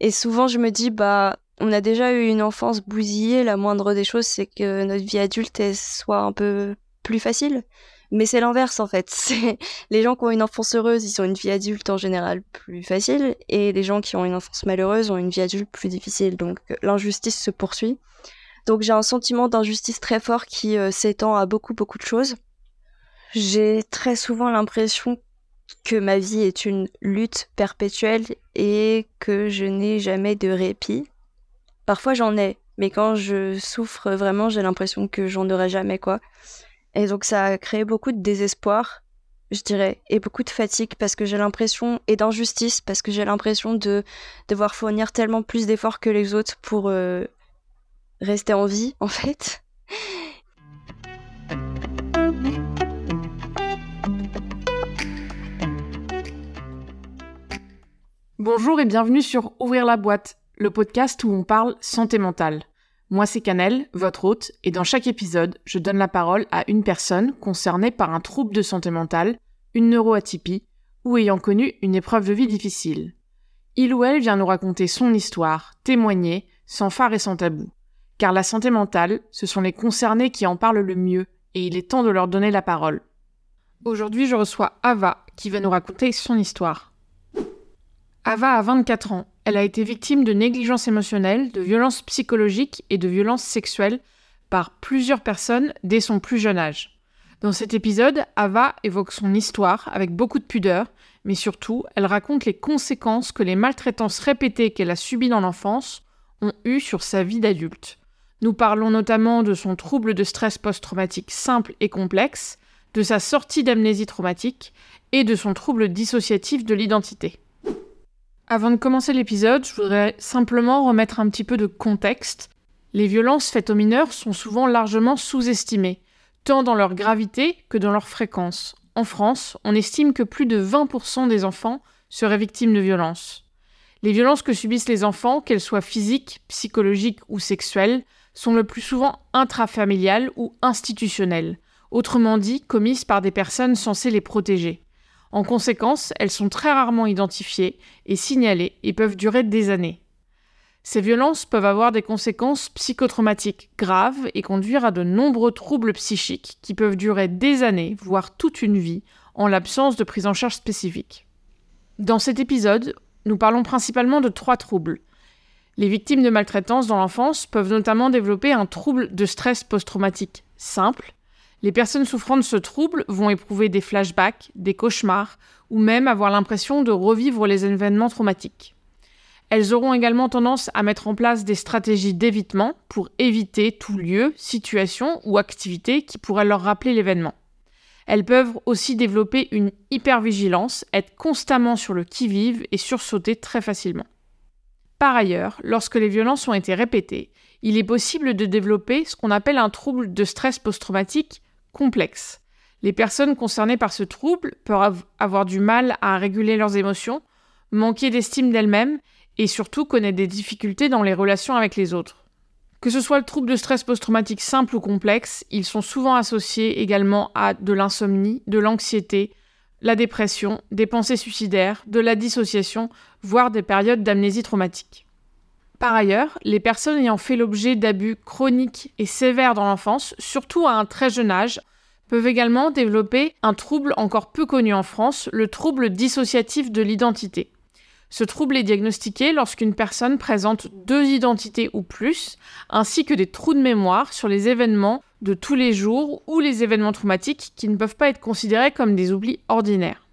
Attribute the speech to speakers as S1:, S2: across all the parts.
S1: Et souvent, je me dis, bah, on a déjà eu une enfance bousillée. La moindre des choses, c'est que notre vie adulte soit un peu plus facile. Mais c'est l'inverse en fait. Les gens qui ont une enfance heureuse, ils ont une vie adulte en général plus facile, et les gens qui ont une enfance malheureuse ont une vie adulte plus difficile. Donc l'injustice se poursuit. Donc j'ai un sentiment d'injustice très fort qui euh, s'étend à beaucoup beaucoup de choses. J'ai très souvent l'impression que ma vie est une lutte perpétuelle et que je n'ai jamais de répit. Parfois j'en ai, mais quand je souffre vraiment, j'ai l'impression que j'en aurai jamais quoi. Et donc ça a créé beaucoup de désespoir, je dirais, et beaucoup de fatigue parce que j'ai l'impression, et d'injustice parce que j'ai l'impression de devoir fournir tellement plus d'efforts que les autres pour euh, rester en vie, en fait.
S2: Bonjour et bienvenue sur Ouvrir la boîte, le podcast où on parle santé mentale. Moi, c'est Canel, votre hôte, et dans chaque épisode, je donne la parole à une personne concernée par un trouble de santé mentale, une neuroatypie, ou ayant connu une épreuve de vie difficile. Il ou elle vient nous raconter son histoire, témoigner, sans phare et sans tabou. Car la santé mentale, ce sont les concernés qui en parlent le mieux, et il est temps de leur donner la parole. Aujourd'hui, je reçois Ava, qui va nous raconter son histoire. Ava a 24 ans. Elle a été victime de négligence émotionnelle, de violences psychologiques et de violences sexuelles par plusieurs personnes dès son plus jeune âge. Dans cet épisode, Ava évoque son histoire avec beaucoup de pudeur, mais surtout, elle raconte les conséquences que les maltraitances répétées qu'elle a subies dans l'enfance ont eues sur sa vie d'adulte. Nous parlons notamment de son trouble de stress post-traumatique simple et complexe, de sa sortie d'amnésie traumatique et de son trouble dissociatif de l'identité. Avant de commencer l'épisode, je voudrais simplement remettre un petit peu de contexte. Les violences faites aux mineurs sont souvent largement sous-estimées, tant dans leur gravité que dans leur fréquence. En France, on estime que plus de 20% des enfants seraient victimes de violences. Les violences que subissent les enfants, qu'elles soient physiques, psychologiques ou sexuelles, sont le plus souvent intrafamiliales ou institutionnelles, autrement dit commises par des personnes censées les protéger. En conséquence, elles sont très rarement identifiées et signalées et peuvent durer des années. Ces violences peuvent avoir des conséquences psychotraumatiques graves et conduire à de nombreux troubles psychiques qui peuvent durer des années, voire toute une vie, en l'absence de prise en charge spécifique. Dans cet épisode, nous parlons principalement de trois troubles. Les victimes de maltraitance dans l'enfance peuvent notamment développer un trouble de stress post-traumatique simple, les personnes souffrant de ce trouble vont éprouver des flashbacks, des cauchemars, ou même avoir l'impression de revivre les événements traumatiques. Elles auront également tendance à mettre en place des stratégies d'évitement pour éviter tout lieu, situation ou activité qui pourrait leur rappeler l'événement. Elles peuvent aussi développer une hypervigilance, être constamment sur le qui-vive et sursauter très facilement. Par ailleurs, lorsque les violences ont été répétées, il est possible de développer ce qu'on appelle un trouble de stress post-traumatique complexe. Les personnes concernées par ce trouble peuvent avoir du mal à réguler leurs émotions, manquer d'estime d'elles-mêmes et surtout connaître des difficultés dans les relations avec les autres. Que ce soit le trouble de stress post-traumatique simple ou complexe, ils sont souvent associés également à de l'insomnie, de l'anxiété, la dépression, des pensées suicidaires, de la dissociation, voire des périodes d'amnésie traumatique. Par ailleurs, les personnes ayant fait l'objet d'abus chroniques et sévères dans l'enfance, surtout à un très jeune âge, peuvent également développer un trouble encore peu connu en France, le trouble dissociatif de l'identité. Ce trouble est diagnostiqué lorsqu'une personne présente deux identités ou plus, ainsi que des trous de mémoire sur les événements de tous les jours ou les événements traumatiques qui ne peuvent pas être considérés comme des oublis ordinaires.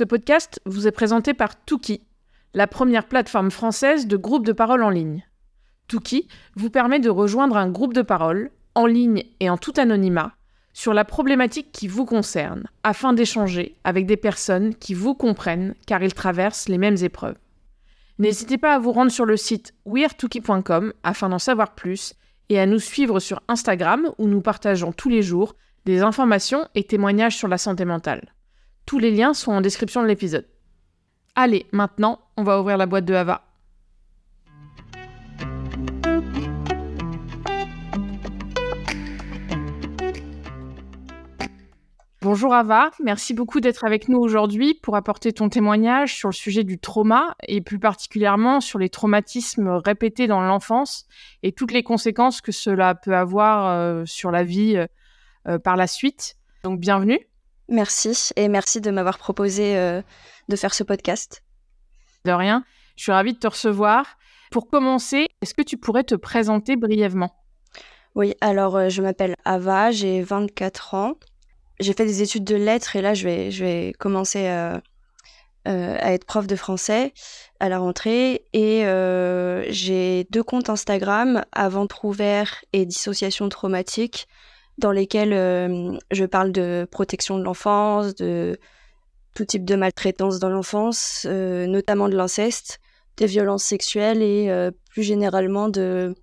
S2: Ce podcast vous est présenté par Tuki, la première plateforme française de groupes de parole en ligne. Tuki vous permet de rejoindre un groupe de parole, en ligne et en tout anonymat, sur la problématique qui vous concerne, afin d'échanger avec des personnes qui vous comprennent car ils traversent les mêmes épreuves. N'hésitez pas à vous rendre sur le site weartuki.com afin d'en savoir plus et à nous suivre sur Instagram où nous partageons tous les jours des informations et témoignages sur la santé mentale. Tous les liens sont en description de l'épisode. Allez, maintenant, on va ouvrir la boîte de Ava. Bonjour Ava, merci beaucoup d'être avec nous aujourd'hui pour apporter ton témoignage sur le sujet du trauma et plus particulièrement sur les traumatismes répétés dans l'enfance et toutes les conséquences que cela peut avoir euh, sur la vie euh, par la suite. Donc bienvenue.
S1: Merci et merci de m'avoir proposé euh, de faire ce podcast.
S2: De rien, je suis ravie de te recevoir. Pour commencer, est-ce que tu pourrais te présenter brièvement?
S1: Oui, alors je m'appelle Ava, j'ai 24 ans j'ai fait des études de lettres et là, je vais, je vais commencer à, euh, à être prof de français à la rentrée. Et euh, j'ai deux comptes Instagram, Avant ouvert et Dissociation traumatique, dans lesquels euh, je parle de protection de l'enfance, de tout type de maltraitance dans l'enfance, notamment de l'inceste, des violences sexuelles et plus généralement de,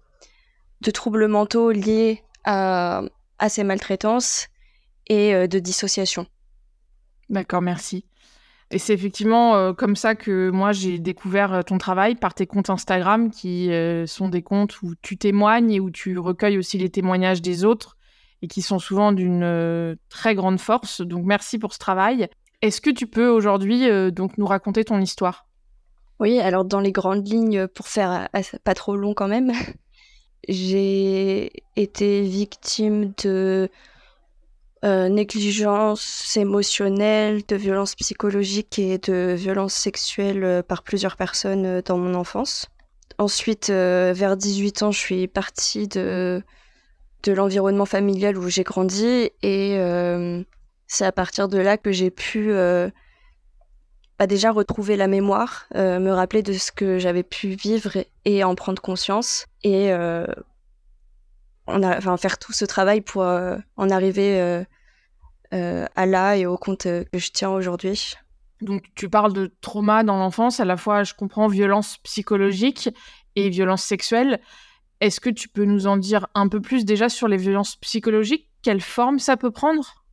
S1: troubles mentaux liés à, ces maltraitances et euh, de dissociation.
S2: D'accord, merci. Et c'est effectivement euh, comme ça que moi j'ai découvert euh, ton travail par tes comptes Instagram qui sont des comptes où tu témoignes et où tu recueilles aussi les témoignages des autres et qui sont souvent d'une très grande force. Donc merci pour ce travail. Est-ce que tu peux aujourd'hui donc nous raconter ton histoire?
S1: Oui, alors dans les grandes lignes, pour faire pas trop long quand même, j'ai été victime de euh, négligence émotionnelle, de violence psychologique et de violence sexuelle euh, par plusieurs personnes euh, dans mon enfance. Ensuite, vers 18 ans, je suis partie de, de l'environnement familial où j'ai grandi et c'est à partir de là que j'ai pu bah, déjà retrouver la mémoire, me rappeler de ce que j'avais pu vivre et en prendre conscience et on a, faire tout ce travail pour en arriver euh, à là et au compte euh, que je tiens aujourd'hui.
S2: Donc tu parles de trauma dans l'enfance, à la fois je comprends violence psychologique et violence sexuelle. Est-ce que tu peux nous en dire un peu plus déjà sur les violences psychologiques? Quelle forme ça peut prendre?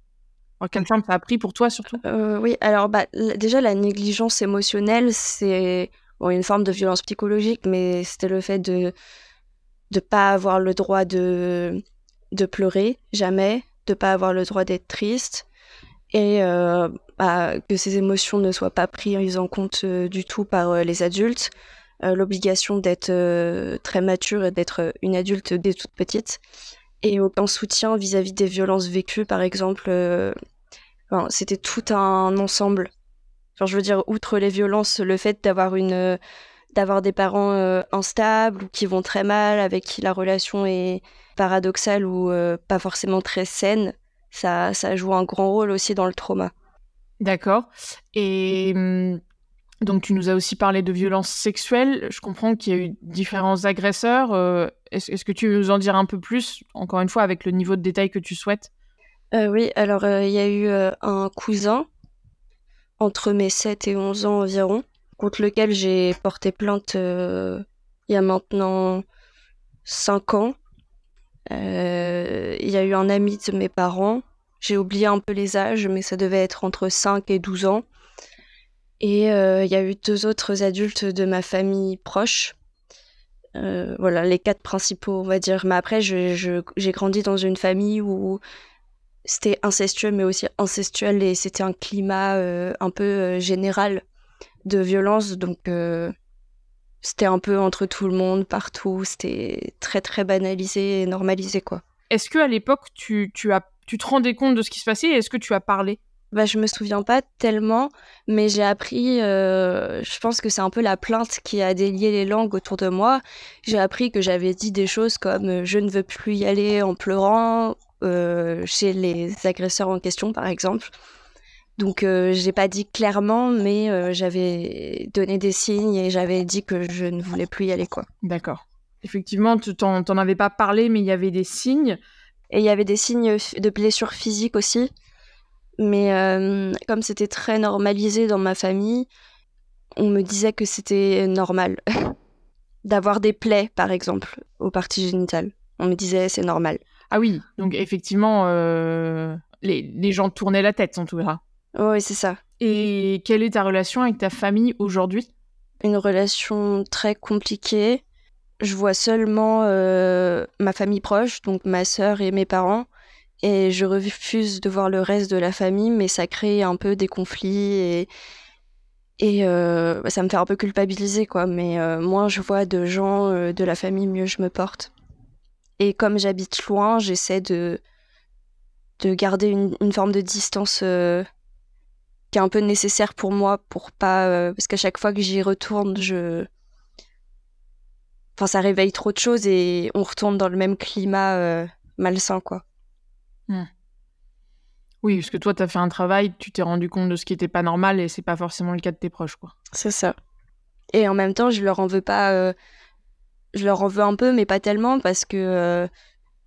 S2: Quelle forme ça a pris pour toi surtout?
S1: Euh, Oui, alors bah, déjà la négligence émotionnelle, c'est une forme de violence psychologique, mais c'était le fait de ne pas avoir le droit de, de pleurer, jamais, de pas avoir le droit d'être triste. Et euh, bah, que ces émotions ne soient pas prises en compte euh, du tout par les adultes. L'obligation d'être très mature et d'être une adulte dès toute petite. Et aucun soutien vis-à-vis des violences vécues, par exemple. C'était tout un ensemble. Je veux dire, outre les violences, le fait d'avoir une d'avoir des parents instables ou qui vont très mal, avec qui la relation est, paradoxale ou euh, pas forcément très saine, ça, ça joue un grand rôle aussi dans le trauma.
S2: D'accord. Et hum, donc tu nous as aussi parlé de violences sexuelles. Je comprends qu'il y a eu différents agresseurs. Euh, est-ce, que tu veux nous en dire un peu plus, encore une fois, avec le niveau de détail que tu souhaites?
S1: Euh, Oui, alors il y a eu un cousin entre mes 7 et 11 ans environ, contre lequel j'ai porté plainte il y a maintenant 5 ans. Euh, il y a eu un ami de mes parents. J'ai oublié un peu les âges, mais ça devait être entre 5 et 12 ans. Et euh, il y a eu deux autres adultes de ma famille proche. Euh, voilà, les quatre principaux, on va dire. Mais après, j'ai grandi dans une famille où c'était incestueux, mais aussi incestuel, et c'était un climat un peu général de violence. Donc, c'était un peu entre tout le monde, partout. C'était très, très banalisé et normalisé, quoi.
S2: Est-ce que à l'époque, tu, tu, tu te rendais compte de ce qui se passait et est-ce que tu as parlé?
S1: Bah, je me souviens pas tellement, mais j'ai appris, euh, je pense que c'est un peu la plainte qui a délié les langues autour de moi. J'ai appris que j'avais dit des choses comme euh, je ne veux plus y aller en pleurant euh, chez les agresseurs en question, par exemple. Donc euh, j'ai pas dit clairement, mais euh, j'avais donné des signes et j'avais dit que je ne voulais plus y aller quoi.
S2: D'accord. Effectivement, tu t'en avais pas parlé, mais il y avait des signes.
S1: Et il y avait des signes de blessures physiques aussi. Mais euh, comme c'était très normalisé dans ma famille, on me disait que c'était normal d'avoir des plaies, par exemple, aux parties génitales. On me disait c'est normal.
S2: Ah oui, donc effectivement, les, les gens tournaient la tête en tout cas.
S1: Oui, c'est ça.
S2: Et quelle est ta relation avec ta famille aujourd'hui?
S1: Une relation très compliquée. Je vois seulement euh, ma famille proche, donc ma sœur et mes parents. Et je refuse de voir le reste de la famille, mais ça crée un peu des conflits et, euh, ça me fait un peu culpabiliser, quoi. Mais euh, moins je vois de gens euh, de la famille, mieux je me porte. Et comme j'habite loin, j'essaie de, de garder une, une forme de distance qui est un peu nécessaire pour moi, pour pas. parce qu'à chaque fois que j'y retourne, je. Enfin, ça réveille trop de choses et on retourne dans le même climat malsain, quoi.
S2: Hmm. Oui, parce que toi, tu as fait un travail, tu t'es rendu compte de ce qui n'était pas normal et c'est pas forcément le cas de tes proches, quoi.
S1: C'est ça. Et en même temps, je leur en veux pas. Euh, je leur en veux un peu, mais pas tellement parce que euh,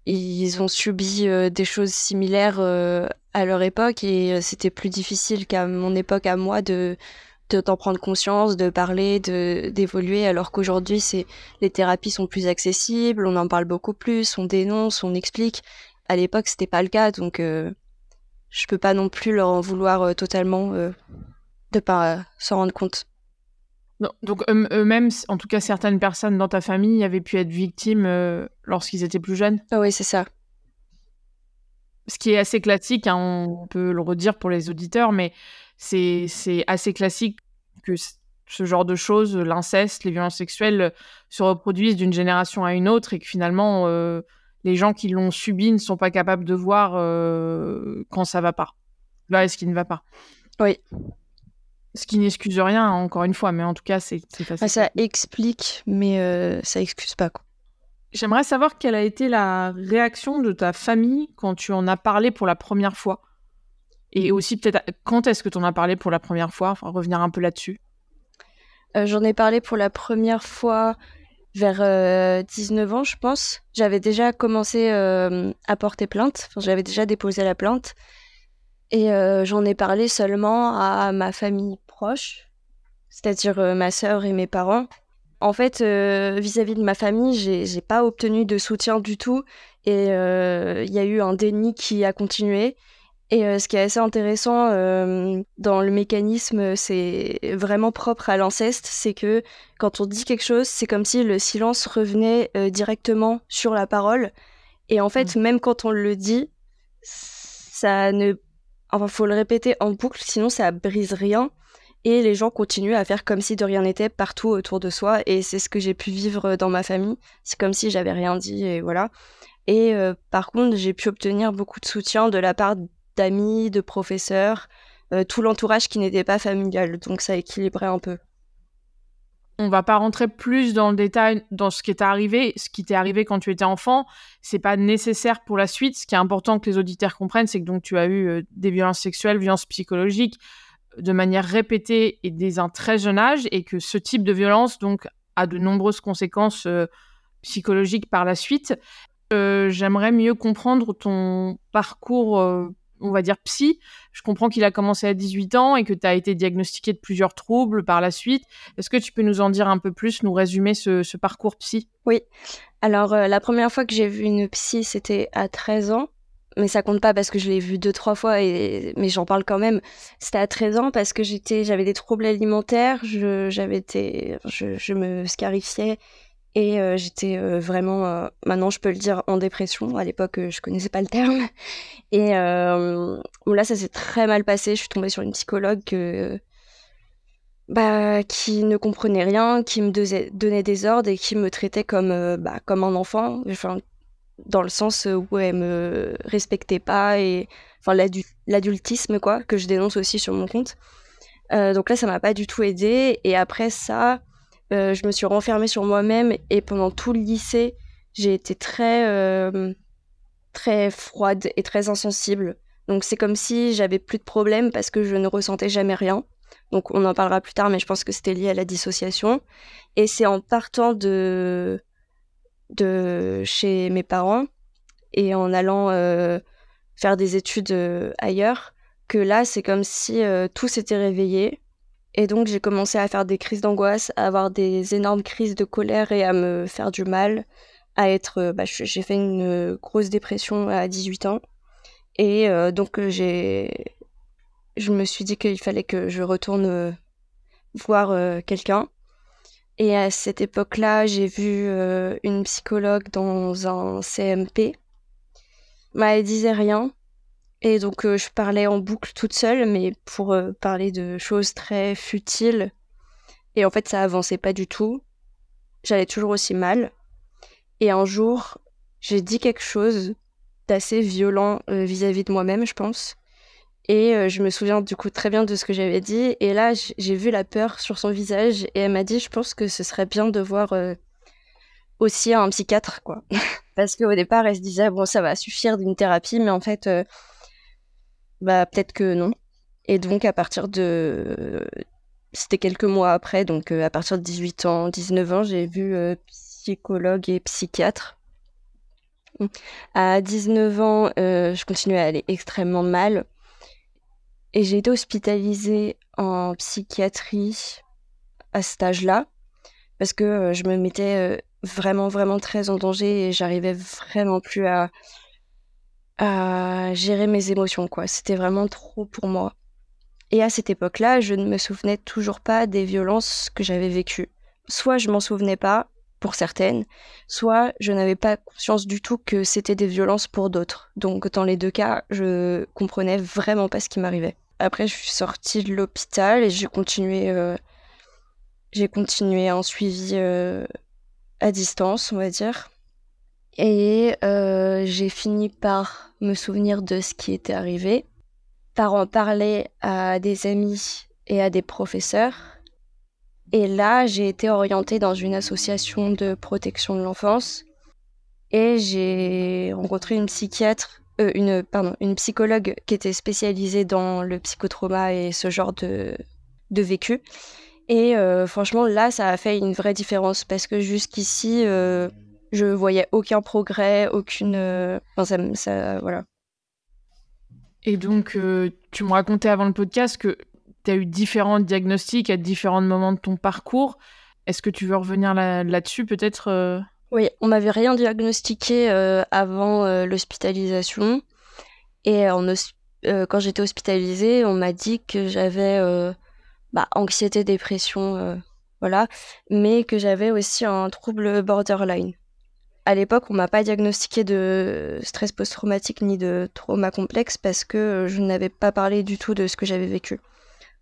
S1: ils ont subi euh, des choses similaires à leur époque et c'était plus difficile qu'à mon époque à moi de d'en prendre conscience, de parler, de d'évoluer, alors qu'aujourd'hui, c'est les thérapies sont plus accessibles, on en parle beaucoup plus, on dénonce, on explique à l'époque, c'était pas le cas, donc euh, je peux pas non plus leur en vouloir euh, totalement euh, de pas s'en rendre compte.
S2: donc eux-mêmes, en tout cas certaines personnes dans ta famille avaient pu être victimes lorsqu'ils étaient plus jeunes
S1: ah Oui, c'est ça.
S2: Ce qui est assez classique, hein, on peut le redire pour les auditeurs, mais c'est assez classique que ce genre de choses, l'inceste, les violences sexuelles, se reproduisent d'une génération à une autre et que finalement, les gens qui l'ont subi ne sont pas capables de voir euh, quand ça va pas. Là, est-ce qui ne va pas
S1: Oui.
S2: Ce qui n'excuse rien, encore une fois, mais en tout cas, c'est facile.
S1: ça explique, mais euh, ça excuse pas.
S2: J'aimerais savoir quelle a été la réaction de ta famille quand tu en as parlé pour la première fois. Et aussi, peut-être, quand est-ce que tu en as parlé pour la première fois? Enfin, revenir un peu là-dessus.
S1: Euh, j'en ai parlé pour la première fois vers 19 euh, ans, je pense, j'avais déjà commencé euh, à porter plainte. j'avais déjà déposé la plainte. Et euh, j'en ai parlé seulement à ma famille proche, c'est-à-dire ma sœur et mes parents. En fait, vis-à-vis de ma famille, j'ai pas obtenu de soutien du tout. Et il y a eu un déni qui a continué. Et euh, ce qui est assez intéressant euh, dans le mécanisme, c'est vraiment propre à l'inceste, c'est que quand on dit quelque chose, c'est comme si le silence revenait euh, directement sur la parole. Et en fait, mmh. même quand on le dit, ça ne... Enfin, faut le répéter en boucle, sinon ça brise rien. Et les gens continuent à faire comme si de rien n'était partout autour de soi. Et c'est ce que j'ai pu vivre dans ma famille. C'est comme si j'avais rien dit et voilà. Et par contre, j'ai pu obtenir beaucoup de soutien de la part d'amis, de professeurs, euh, tout l'entourage qui n'était pas familial. Donc ça équilibrait un peu.
S2: On va pas rentrer plus dans le détail dans ce qui t'est arrivé, ce qui t'est arrivé quand tu étais enfant. C'est pas nécessaire pour la suite. Ce qui est important que les auditeurs comprennent, c'est que donc tu as eu euh, des violences sexuelles, violences psychologiques de manière répétée et dès un très jeune âge, et que ce type de violence donc a de nombreuses conséquences euh, psychologiques par la suite. J'aimerais mieux comprendre ton parcours on va dire psy. Je comprends qu'il a commencé à 18 ans et que tu as été diagnostiqué de plusieurs troubles par la suite. Est-ce que tu peux nous en dire un peu plus, nous résumer ce, parcours psy?
S1: Oui. Alors, euh, la première fois que j'ai vu une psy, c'était à 13 ans. Mais ça compte pas parce que je l'ai vu deux, trois fois, et... mais j'en parle quand même. C'était à 13 ans parce que j'étais, j'avais des troubles alimentaires, je, j'avais été, je, je me scarifiais et euh, j'étais euh, vraiment, euh, maintenant je peux le dire, en dépression. À l'époque, je connaissais pas le terme. Et là, ça s'est très mal passé. Je suis tombée sur une psychologue bah, qui ne comprenait rien, qui me donnait des ordres et qui me traitait comme, bah, comme un enfant. Dans le sens où elle me respectait pas et enfin l'adultisme quoi que je dénonce aussi sur mon compte. donc là, ça m'a pas du tout aidé. Et après ça, euh, je me suis renfermée sur moi-même et pendant tout le lycée, j'ai été très, euh, très froide et très insensible. Donc c'est comme si j'avais plus de problèmes parce que je ne ressentais jamais rien. Donc on en parlera plus tard, mais je pense que c'était lié à la dissociation. Et c'est en partant de, de chez mes parents et en allant euh, faire des études ailleurs que là, c'est comme si tout s'était réveillé et donc j'ai commencé à faire des crises d'angoisse, à avoir des énormes crises de colère et à me faire du mal, à être... Euh, bah, j'ai fait une grosse dépression à 18 ans. Et euh, donc euh, j'ai... Je me suis dit qu'il fallait que je retourne voir quelqu'un. Et à cette époque-là, j'ai vu une psychologue dans un CMP. Bah, elle disait rien. Et donc, euh, je parlais en boucle toute seule, mais pour euh, parler de choses très futiles. Et en fait, ça avançait pas du tout. J'allais toujours aussi mal. Et un jour, j'ai dit quelque chose d'assez violent euh, vis-à-vis de moi-même, je pense. Et je me souviens du coup très bien de ce que j'avais dit. Et là, j'ai vu la peur sur son visage. Et elle m'a dit, je pense que ce serait bien de voir aussi un psychiatre, quoi. Parce qu'au départ, elle se disait, bon, ça va suffire d'une thérapie, mais en fait, bah, peut-être que non. Et donc, à partir de. C'était quelques mois après, donc euh, à partir de 18 ans, 19 ans, j'ai vu euh, psychologue et psychiatre. À 19 ans, je continuais à aller extrêmement mal. Et j'ai été hospitalisée en psychiatrie à cet âge-là, parce que je me mettais vraiment, vraiment très en danger et j'arrivais vraiment plus à, à gérer mes émotions, quoi. C'était vraiment trop pour moi. Et à cette époque-là, je ne me souvenais toujours pas des violences que j'avais vécues. Soit je m'en souvenais pas, pour certaines, soit je n'avais pas conscience du tout que c'était des violences pour d'autres. Donc dans les deux cas, je comprenais vraiment pas ce qui m'arrivait. Après, je suis sortie de l'hôpital et j'ai continué, euh, j'ai continué un suivi euh, à distance, on va dire. Et euh, j'ai fini par me souvenir de ce qui était arrivé, par en parler à des amis et à des professeurs. Et là, j'ai été orientée dans une association de protection de l'enfance et j'ai rencontré une psychiatre, euh, une, pardon, une psychologue qui était spécialisée dans le psychotrauma et ce genre de, de vécu. Et euh, franchement, là, ça a fait une vraie différence parce que jusqu'ici, je voyais aucun progrès, aucune. Euh, enfin, ça, voilà.
S2: Et donc, tu me racontais avant le podcast que tu as eu différents diagnostics à différents moments de ton parcours. Est-ce que tu veux revenir là-dessus, peut-être
S1: Oui, on m'avait rien diagnostiqué avant l'hospitalisation. Et quand j'étais hospitalisée, on m'a dit que j'avais bah, anxiété, dépression, euh, voilà, mais que j'avais aussi un trouble borderline. À l'époque, on m'a pas diagnostiqué de stress post-traumatique ni de trauma complexe parce que je n'avais pas parlé du tout de ce que j'avais vécu.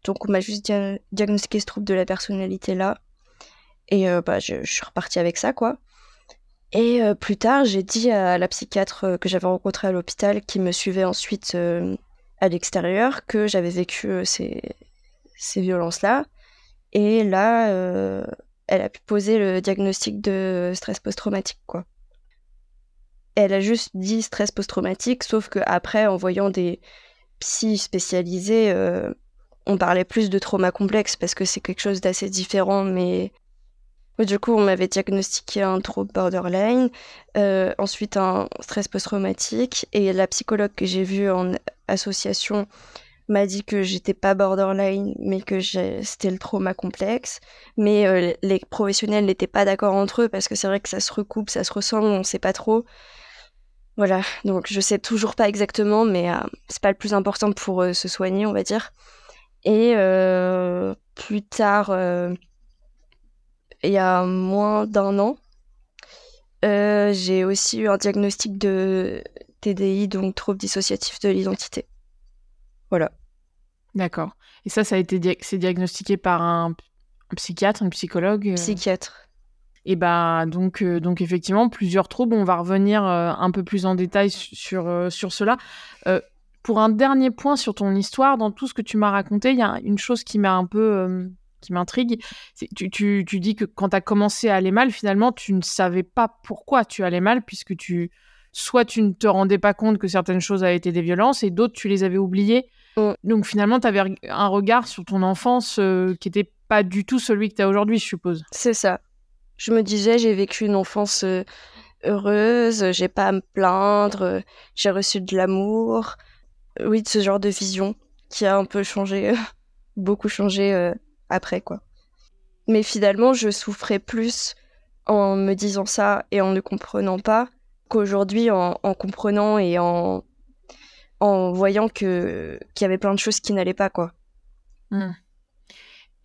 S1: Donc on m'a juste diagnostiqué ce trouble de la personnalité là. Et euh, bah, je, suis repartie avec ça, quoi. Et euh, plus tard, j'ai dit à la psychiatre que j'avais rencontrée à l'hôpital, qui me suivait ensuite à l'extérieur, que j'avais vécu ces, ces violences-là. Et là, euh, elle a pu poser le diagnostic de stress post-traumatique, quoi. Elle a juste dit stress post-traumatique, sauf que après, en voyant des psy spécialisés, euh, on parlait plus de trauma complexe parce que c'est quelque chose d'assez différent, mais du coup, on m'avait diagnostiqué un trouble borderline, euh, ensuite un stress post-traumatique, et la psychologue que j'ai vue en association m'a dit que j'étais pas borderline, mais que c'était le trauma complexe. Mais euh, les professionnels n'étaient pas d'accord entre eux parce que c'est vrai que ça se recoupe, ça se ressemble, on sait pas trop. Voilà, donc je sais toujours pas exactement, mais euh, c'est pas le plus important pour euh, se soigner, on va dire. Et plus tard, il y a moins d'un an, j'ai aussi eu un diagnostic de TDI, donc trouble dissociatif de l'identité. Voilà.
S2: D'accord. Et ça, ça a été c'est diagnostiqué par un, psychiatre, un psychologue euh?
S1: Psychiatre.
S2: Et bah donc euh, donc effectivement plusieurs troubles. On va revenir euh, un peu plus en détail sur sur cela. pour un dernier point sur ton histoire, dans tout ce que tu m'as raconté, il y a une chose qui m'a un peu qui m'intrigue. Tu, tu, tu, dis que quand tu as commencé à aller mal, finalement, tu ne savais pas pourquoi tu allais mal, puisque tu soit tu ne te rendais pas compte que certaines choses avaient été des violences, et d'autres, tu les avais oubliées. Donc finalement, tu avais un regard sur ton enfance euh, qui n'était pas du tout celui que tu as aujourd'hui, je suppose.
S1: C'est ça. Je me disais, j'ai vécu une enfance euh, heureuse, j'ai pas à me plaindre, euh, j'ai reçu de l'amour. Oui, de ce genre de vision qui a un peu changé, beaucoup changé après, quoi. Mais finalement, je souffrais plus en me disant ça et en ne comprenant pas qu'aujourd'hui en comprenant et en en voyant que qu'il y avait plein de choses qui n'allaient pas quoi.
S2: Hmm.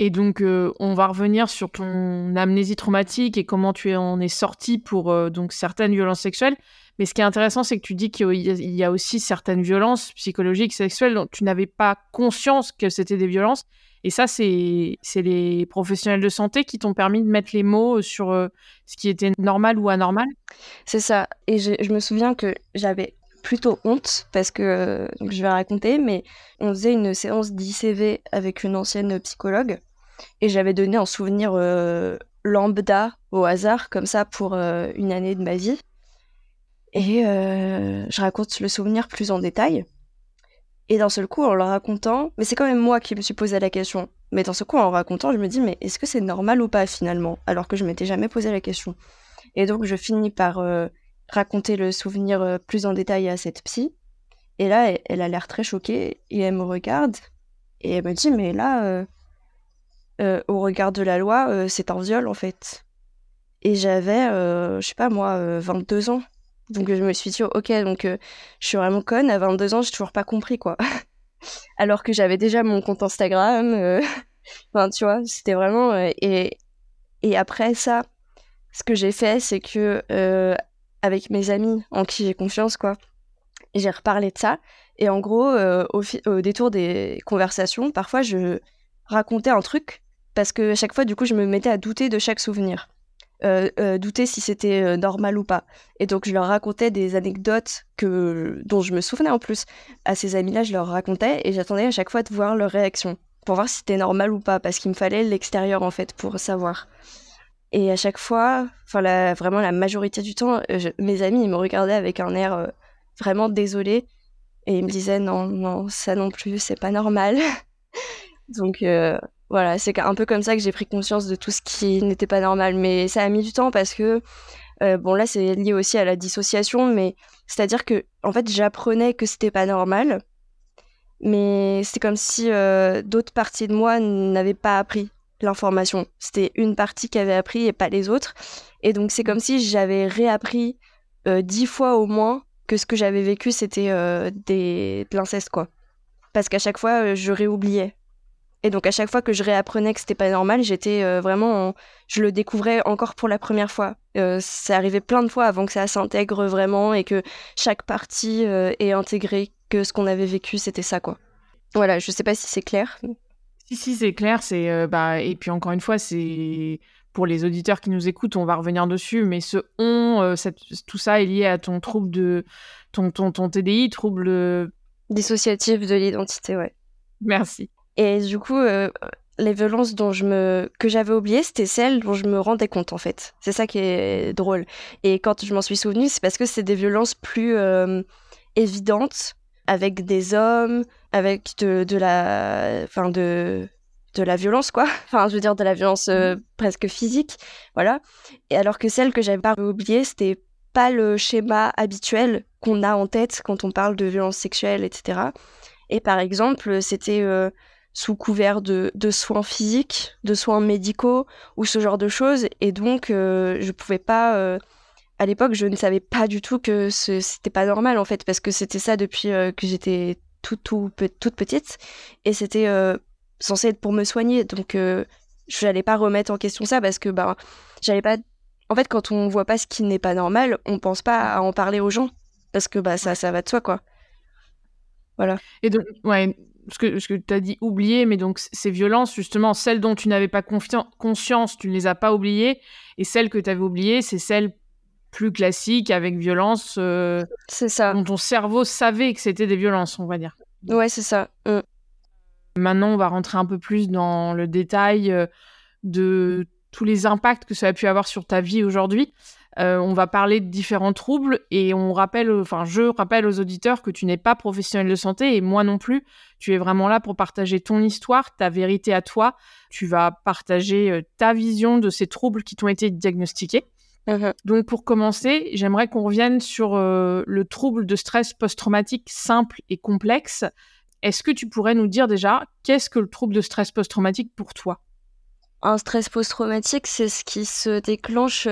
S2: Et donc, euh, on va revenir sur ton amnésie traumatique et comment tu en es sorti pour euh, donc certaines violences sexuelles. Mais ce qui est intéressant, c'est que tu dis qu'il y a aussi certaines violences psychologiques, sexuelles dont tu n'avais pas conscience que c'était des violences. Et ça, c'est les professionnels de santé qui t'ont permis de mettre les mots sur euh, ce qui était normal ou anormal
S1: C'est ça. Et je, me souviens que j'avais plutôt honte parce que, je vais raconter, mais on faisait une séance d'ICV avec une ancienne psychologue et j'avais donné un souvenir euh, lambda au hasard, comme ça, pour euh, une année de ma vie. Et euh, je raconte le souvenir plus en détail. Et d'un seul coup, en le racontant, mais c'est quand même moi qui me suis posé la question. Mais dans ce coup, en le racontant, je me dis, mais est-ce que c'est normal ou pas finalement? Alors que je m'étais jamais posé la question. Et donc, je finis par raconter le souvenir plus en détail à cette psy. Et là, elle, a l'air très choquée et elle me regarde et elle me dit, mais là, au regard de la loi, c'est un viol en fait. Et j'avais, je sais pas moi, 22 ans. Donc je me suis dit, ok, donc euh, je suis vraiment conne, à 22 ans, j'ai toujours pas compris, quoi. Alors que j'avais déjà mon compte Instagram. Euh, enfin, tu vois, c'était vraiment... Euh, et, et après ça, ce que j'ai fait, c'est que avec mes amis en qui j'ai confiance, quoi, j'ai reparlé de ça. Et en gros, au, détour des conversations, parfois je racontais un truc parce que à chaque fois, du coup, je me mettais à douter de chaque souvenir. Euh, euh, douter si c'était euh, normal ou pas. Et donc je leur racontais des anecdotes que dont je me souvenais en plus. À ces amis-là, je leur racontais et j'attendais à chaque fois de voir leur réaction pour voir si c'était normal ou pas, parce qu'il me fallait l'extérieur en fait pour savoir. Et à chaque fois, enfin vraiment la majorité du temps, mes amis ils me regardaient avec un air vraiment désolé et ils me disaient non non ça non plus c'est pas normal. donc voilà, c'est un peu comme ça que j'ai pris conscience de tout ce qui n'était pas normal. Mais ça a mis du temps parce que, euh, bon, là, c'est lié aussi à la dissociation, mais c'est-à-dire que, en fait, j'apprenais que c'était pas normal, mais c'est comme si euh, d'autres parties de moi n'avaient pas appris l'information. C'était une partie qui avait appris et pas les autres. Et donc, c'est comme si j'avais réappris euh, dix fois au moins que ce que j'avais vécu, c'était des... de l'inceste, quoi. Parce qu'à chaque fois, je réoubliais et donc à chaque fois que je réapprenais que c'était pas normal, j'étais euh, vraiment, je le découvrais encore pour la première fois. Euh, ça arrivait plein de fois avant que ça s'intègre vraiment et que chaque partie euh, ait intégré que ce qu'on avait vécu c'était ça quoi. Voilà, je sais pas si c'est clair.
S2: Si si c'est clair, c'est bah et puis encore une fois c'est pour les auditeurs qui nous écoutent, on va revenir dessus, mais ce on, tout ça est lié à ton trouble de ton ton, ton TDI, trouble
S1: dissociatif de l'identité, ouais.
S2: Merci.
S1: Et du coup, euh, les violences dont je me que j'avais oubliées, c'était celles dont je me rendais compte en fait. C'est ça qui est drôle. Et quand je m'en suis souvenue, c'est parce que c'est des violences plus euh, évidentes avec des hommes, avec de, de la, enfin de de la violence quoi. Enfin, je veux dire de la violence euh, mmh. presque physique, voilà. Et alors que celles que j'avais pas oubliées, c'était pas le schéma habituel qu'on a en tête quand on parle de violence sexuelle, etc. Et par exemple, c'était sous couvert de, soins physiques, de soins médicaux ou ce genre de choses. Et donc, euh, je pouvais pas. Euh, à l'époque, je ne savais pas du tout que ce, c'était pas normal en fait, parce que c'était ça depuis euh, que j'étais tout, tout, toute petite. Et c'était censé être pour me soigner. Donc, je n'allais pas remettre en question ça parce que bah, j'allais pas. En fait, quand on voit pas ce qui n'est pas normal, on pense pas à en parler aux gens. Parce que bah, ça, ça va de soi, quoi. Voilà.
S2: Et donc, ouais, ce que, ce que tu as dit oublier, mais donc ces violences, justement, celles dont tu n'avais pas conscience, tu ne les as pas oubliées, et celles que tu avais oubliées, c'est celles plus classiques avec violence. Euh,
S1: c'est ça.
S2: Dont ton cerveau savait que c'était des violences, on va dire.
S1: Ouais, c'est ça. Mm.
S2: Maintenant, on va rentrer un peu plus dans le détail euh, de tous les impacts que ça a pu avoir sur ta vie aujourd'hui. Euh, on va parler de différents troubles et on rappelle, enfin, je rappelle aux auditeurs que tu n'es pas professionnel de santé et moi non plus. Tu es vraiment là pour partager ton histoire, ta vérité à toi. Tu vas partager euh, ta vision de ces troubles qui t'ont été diagnostiqués. Uh-huh. Donc pour commencer, j'aimerais qu'on revienne sur euh, le trouble de stress post-traumatique simple et complexe. Est-ce que tu pourrais nous dire déjà qu'est-ce que le trouble de stress post-traumatique pour toi?
S1: Un stress post-traumatique, c'est ce qui se déclenche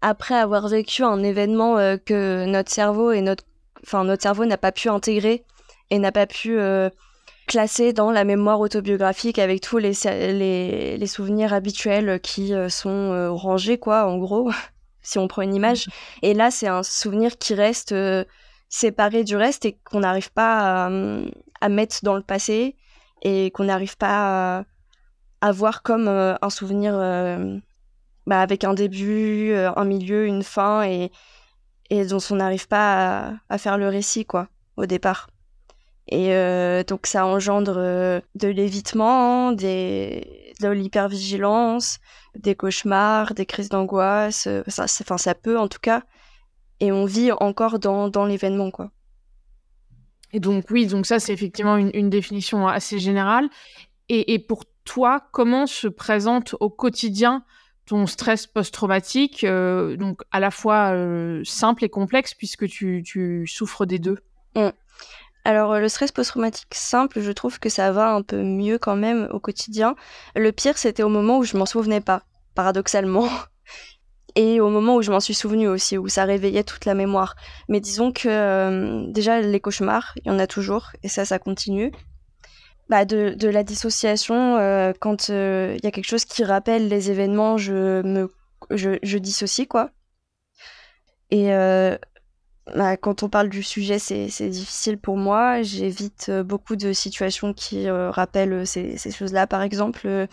S1: après avoir vécu un événement euh, que notre cerveau et notre, enfin notre cerveau n'a pas pu intégrer et n'a pas pu euh, classer dans la mémoire autobiographique avec tous les, les, les souvenirs habituels qui euh, sont rangés quoi en gros. si on prend une image. Et là, c'est un souvenir qui reste séparé du reste et qu'on n'arrive pas à, mettre dans le passé et qu'on n'arrive pas à, voir comme un souvenir bah, avec un début, un milieu, une fin et, dont on n'arrive pas à, faire le récit quoi au départ. Et euh, donc ça engendre euh, de l'évitement, de l'hypervigilance, des cauchemars, des crises d'angoisse. Euh, ça, enfin, ça peut en tout cas. Et on vit encore dans, l'événement, quoi.
S2: Et donc oui, donc ça c'est effectivement une, définition assez générale. Et, pour toi, comment se présente au quotidien ton stress post-traumatique, donc à la fois simple et complexe puisque tu, souffres des deux
S1: mmh. Alors euh, le stress post-traumatique simple, je trouve que ça va un peu mieux quand même au quotidien. Le pire, c'était au moment où je m'en souvenais pas, paradoxalement. Et au moment où je m'en suis souvenu aussi, où ça réveillait toute la mémoire. Mais disons que euh, déjà les cauchemars, il y en a toujours, et ça, ça continue. Bah, de, la dissociation, euh, quand il y a quelque chose qui rappelle les événements, je me je, je dissocie quoi. Et bah, quand on parle du sujet, c'est difficile pour moi. J'évite euh, beaucoup de situations qui euh, rappellent euh, ces, choses-là. Par exemple,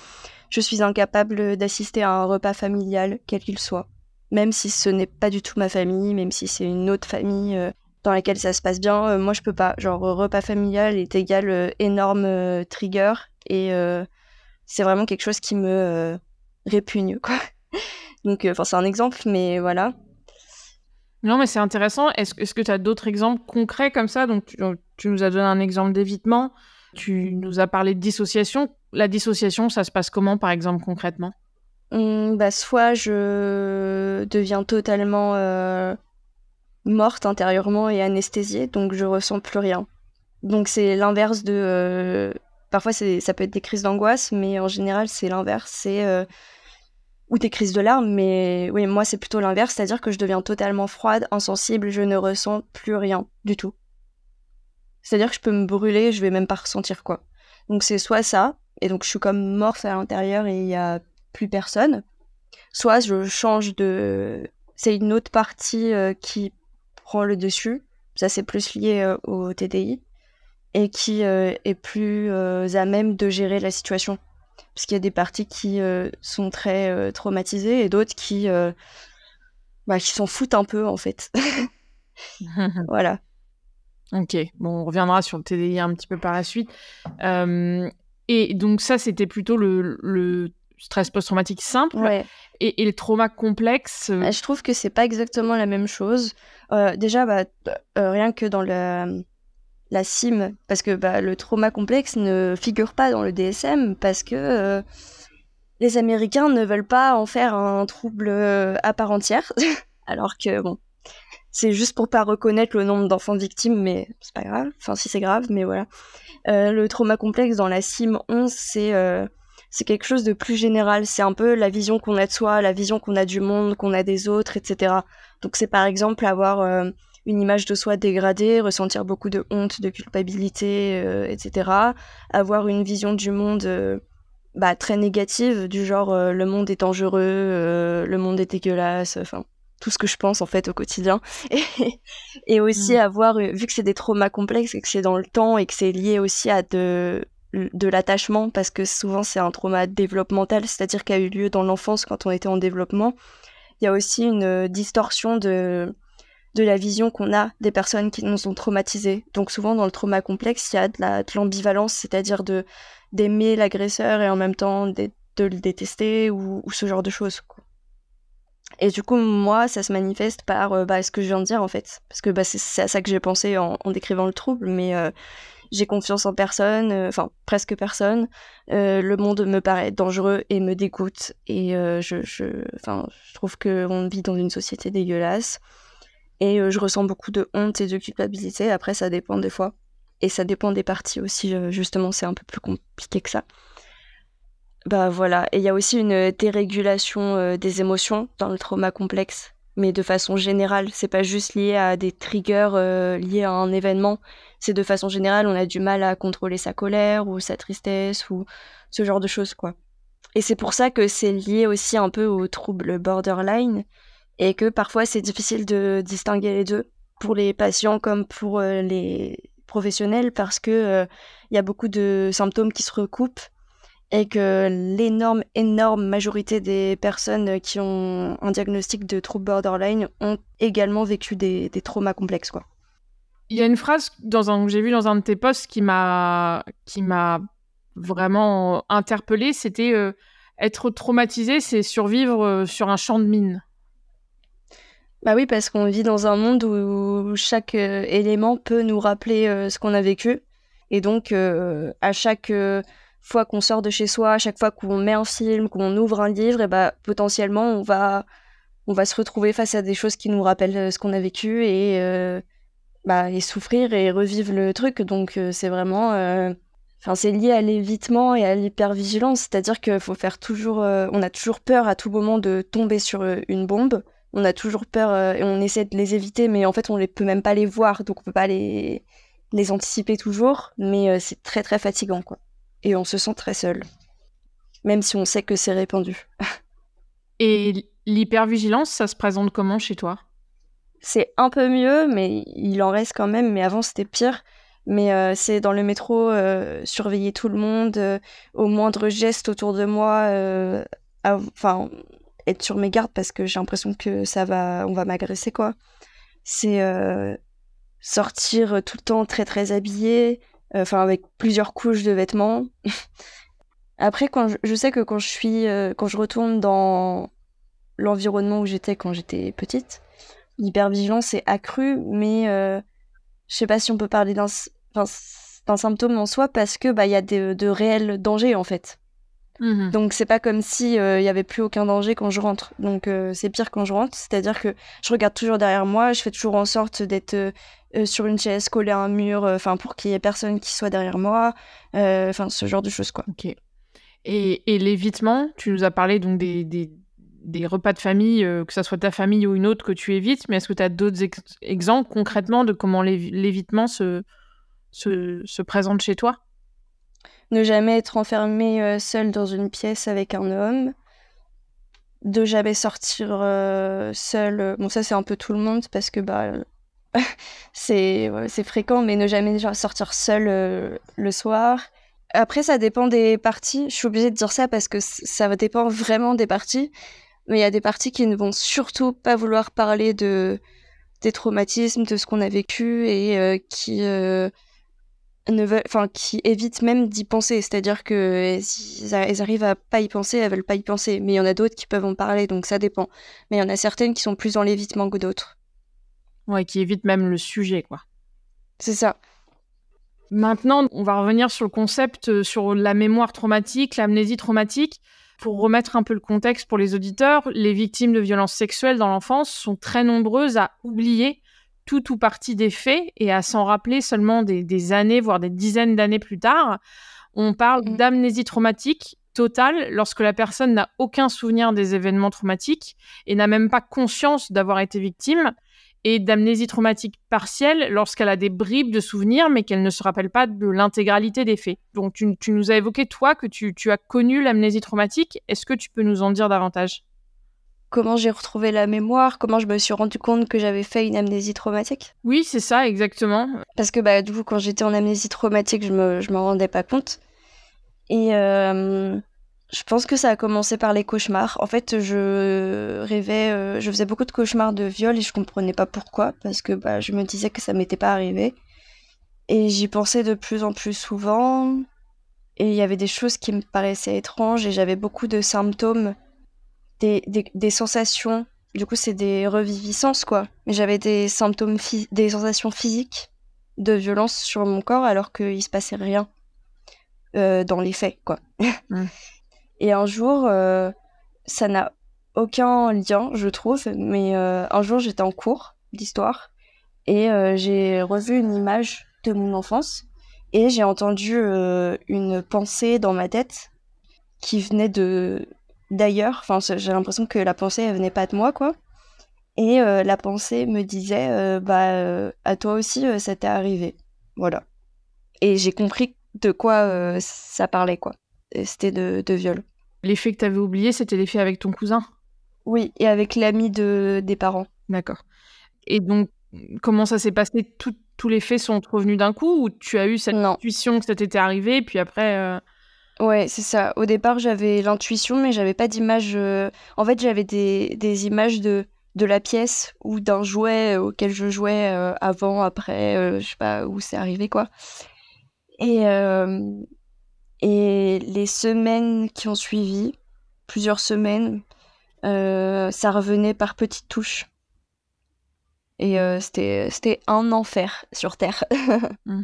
S1: je suis incapable d'assister à un repas familial, quel qu'il soit. Même si ce n'est pas du tout ma famille, même si c'est une autre famille dans laquelle ça se passe bien, moi je peux pas. Genre, repas familial est égal énorme trigger. Et c'est vraiment quelque chose qui me répugne, quoi. Donc, enfin, c'est un exemple, mais voilà.
S2: Non, mais c'est intéressant. Est-ce que tu as d'autres exemples concrets comme ça? Donc, tu, nous as donné un exemple d'évitement. Tu nous as parlé de dissociation. La dissociation, ça se passe comment, par exemple, concrètement?
S1: Mmh, bah, Soit je deviens totalement euh, morte intérieurement et anesthésiée, donc je ressens plus rien. Donc, c'est l'inverse de. Euh, parfois, ça peut être des crises d'angoisse, mais en général, c'est l'inverse. C'est. Euh, ou des crises de larmes, mais oui, moi c'est plutôt l'inverse, c'est-à-dire que je deviens totalement froide, insensible, je ne ressens plus rien du tout. C'est-à-dire que je peux me brûler, je vais même pas ressentir quoi. Donc c'est soit ça, et donc je suis comme morte à l'intérieur et il y a plus personne, soit je change de... C'est une autre partie euh, qui prend le dessus, ça c'est plus lié euh, au TDI, et qui euh, est plus à même de gérer la situation parce qu'il y a des parties qui euh, sont très euh, traumatisées et d'autres qui, euh, bah, qui s'en foutent un peu en fait. voilà.
S2: Ok, bon, on reviendra sur le TDI un petit peu par la suite. et donc ça, c'était plutôt le, le stress post-traumatique simple. Et, et, le trauma complexe.
S1: Bah, je trouve que c'est pas exactement la même chose. déjà, bah, rien que dans le la CIM, parce que bah, le trauma complexe ne figure pas dans le DSM, parce que euh, les Américains ne veulent pas en faire un trouble euh, à part entière, alors que bon, c'est juste pour pas reconnaître le nombre d'enfants victimes, mais c'est pas grave, enfin si c'est grave, mais voilà. Euh, le trauma complexe dans la CIM 11, c'est c'est quelque chose de plus général, c'est un peu la vision qu'on a de soi, la vision qu'on a du monde, qu'on a des autres, etc. Donc c'est par exemple avoir une image de soi dégradée, ressentir beaucoup de honte, de culpabilité, euh, etc. Avoir une vision du monde euh, bah, très négative, du genre euh, le monde est dangereux, le monde est dégueulasse, enfin tout ce que je pense en fait au quotidien. Et, aussi mm. avoir, vu que c'est des traumas complexes et que c'est dans le temps et que c'est lié aussi à de, de l'attachement, parce que souvent c'est un trauma développemental, c'est-à-dire qui a eu lieu dans l'enfance quand on était en développement, il y a aussi une distorsion de de la vision qu'on a des personnes qui nous ont traumatisés. Donc souvent dans le trauma complexe, il y a de l'ambivalence, c'est-à-dire de d'aimer l'agresseur et en même temps de, le détester ou, ce genre de choses. Et du coup, moi, ça se manifeste par euh, bah, ce que je viens de dire en fait. Parce que bah, c'est à ça que j'ai pensé en, décrivant le trouble, mais euh, j'ai confiance en personne, euh, enfin presque personne. le monde me paraît dangereux et me dégoûte. Et je, je, je trouve qu'on vit dans une société dégueulasse. Et euh, je ressens beaucoup de honte et de culpabilité. Après, ça dépend des fois. Et ça dépend des parties aussi. Euh, justement, c'est un peu plus compliqué que ça. Bah voilà. Et il y a aussi une dérégulation euh, des émotions dans le trauma complexe. Mais de façon générale, c'est pas juste lié à des triggers liés à un événement. C'est de façon générale, on a du mal à contrôler sa colère ou sa tristesse ou ce genre de choses, quoi. Et c'est pour ça que c'est lié aussi un peu au trouble borderline et que parfois c'est difficile de distinguer les deux pour les patients comme pour les professionnels parce que il y a beaucoup de symptômes qui se recoupent et que l'énorme, énorme majorité des personnes qui ont un diagnostic de trouble borderline ont également vécu des, traumas complexes. Quoi.
S2: Il y a une phrase dans un, que j'ai vu dans un de tes posts qui m'a, qui m'a vraiment interpellée, c'était euh, être traumatisé, c'est survivre euh, sur un champ de mine.
S1: Bah oui, parce qu'on vit dans un monde où chaque euh, élément peut nous rappeler ce qu'on a vécu. Et donc, à chaque fois qu'on sort de chez soi, à chaque fois qu'on met un film, qu'on ouvre un livre, et bah, potentiellement, on va, on va se retrouver face à des choses qui nous rappellent euh, ce qu'on a vécu et, euh, bah, et souffrir et revivre le truc. Donc, euh, c'est vraiment. Enfin, c'est lié à l'évitement et à l'hypervigilance, c'est-à-dire qu'il faut faire toujours. on a toujours peur à tout moment de tomber sur une bombe. On a toujours peur et on essaie de les éviter, mais en fait, on ne peut même pas les voir, donc on peut pas les, les anticiper toujours. Mais c'est très très fatigant, quoi et on se sent très seul, même si on sait que c'est répandu.
S2: et l'hypervigilance, ça se présente comment chez toi?
S1: C'est un peu mieux, mais il en reste quand même. Mais avant, c'était pire. Mais euh, c'est dans le métro, euh, surveiller tout le monde, euh, au moindre geste autour de moi, enfin, être sur mes gardes parce que j'ai l'impression que ça va, on va m'agresser, quoi. C'est sortir tout le temps très très habillé, enfin avec plusieurs couches de vêtements. Après, quand je, sais que quand je suis, quand je retourne dans l'environnement où j'étais quand j'étais petite, l'hypervigilance est accrue, mais euh, je sais pas si on peut parler d'un, symptôme en soi parce que bah il y a de, réels dangers en fait. Mmh Donc c'est pas comme si euh, il y avait plus aucun danger quand je rentre. Donc c'est pire quand je rentre, c'est-à-dire que je regarde toujours derrière moi, je fais toujours en sorte d'être euh, sur une chaise, collée à un mur, euh, enfin pour qu'il y ait personne qui soit derrière moi, euh, enfin ce genre de choses quoi.
S2: Ok. Et, l'évitement, tu nous as parlé donc des, des, repas de famille, que ce soit ta famille ou une autre que tu évites, mais est-ce que tu as d'autres exemples concrètement de comment l'évitement se, se, se, présente chez toi?
S1: Ne jamais être enfermé seul dans une pièce avec un homme. De jamais sortir seul. Bon, ça, c'est un peu tout le monde parce que bah, c'est fréquent, mais ne jamais sortir seul euh, le soir. Après, ça dépend des parties. Je suis obligée de dire ça parce que ça dépend vraiment des parties. Mais il y a des parties qui ne vont surtout pas vouloir parler de des traumatismes, de ce qu'on a vécu et euh, qui euh, ne veulent, enfin, qui évitent même d'y penser. C'est-à-dire que elles arrivent à pas y penser, elles veulent pas y penser. Mais il y en a d'autres qui peuvent en parler, donc ça dépend. Mais il y en a certaines qui sont plus dans l'évitement que d'autres.
S2: Ouais, qui évite même le sujet, quoi.
S1: C'est ça.
S2: Maintenant, on va revenir sur le concept, euh, sur la mémoire traumatique, l'amnésie traumatique. Pour remettre un peu le contexte pour les auditeurs, les victimes de violences sexuelles dans l'enfance sont très nombreuses à oublier tout ou partie des faits et à s'en rappeler seulement des, années, voire des dizaines d'années plus tard. On parle mmh. d'amnésie traumatique totale lorsque la personne n'a aucun souvenir des événements traumatiques et n'a même pas conscience d'avoir été victime et d'amnésie traumatique partielle lorsqu'elle a des bribes de souvenirs, mais qu'elle ne se rappelle pas de l'intégralité des faits. Donc, tu, nous as évoqué, toi, que tu, as connu l'amnésie traumatique. Est-ce que tu peux nous en dire davantage?
S1: Comment j'ai retrouvé la mémoire? Comment je me suis rendu compte que j'avais fait une amnésie traumatique?
S2: Oui, c'est ça, exactement.
S1: Parce que, bah, du coup, quand j'étais en amnésie traumatique, je me, je m'en rendais pas compte. Et euh, je pense que ça a commencé par les cauchemars. En fait, je rêvais, euh, je faisais beaucoup de cauchemars de viol et je comprenais pas pourquoi, parce que bah, je me disais que ça m'était pas arrivé. Et j'y pensais de plus en plus souvent. Et il y avait des choses qui me paraissaient étranges et j'avais beaucoup de symptômes, des, des, sensations. Du coup, c'est des reviviscences, quoi. Mais j'avais des symptômes, des sensations physiques de violence sur mon corps alors qu'il se passait rien euh, dans les faits, quoi. Et un jour, euh, ça n'a aucun lien, je trouve, mais euh, un jour j'étais en cours d'histoire et euh, j'ai revu une image de mon enfance et j'ai entendu une pensée dans ma tête qui venait de d'ailleurs. Enfin, j'ai l'impression que la pensée elle venait pas de moi, quoi. Et la pensée me disait, bah, à toi aussi, ça t'est arrivé. Voilà. Et j'ai compris de quoi ça parlait, quoi c'était de, de viol.
S2: L'effet que tu avais oublié, c'était l'effet avec ton cousin?
S1: Oui, et avec l'ami de, des parents.
S2: D'accord. Et donc, comment ça s'est passé? Tous les faits sont revenus d'un coup ou tu as eu cette intuition que ça t'était arrivé, puis après... Euh
S1: ouais, c'est ça. Au départ, j'avais l'intuition, mais j'avais pas d'image. Euh, en fait, j'avais des, des, images de, de la pièce ou d'un jouet auquel je jouais avant, après, je sais pas où c'est arrivé, quoi. Et, et les semaines qui ont suivi, plusieurs semaines, euh, ça revenait par petites touches. Et euh, c'était, un enfer sur Terre. Mm.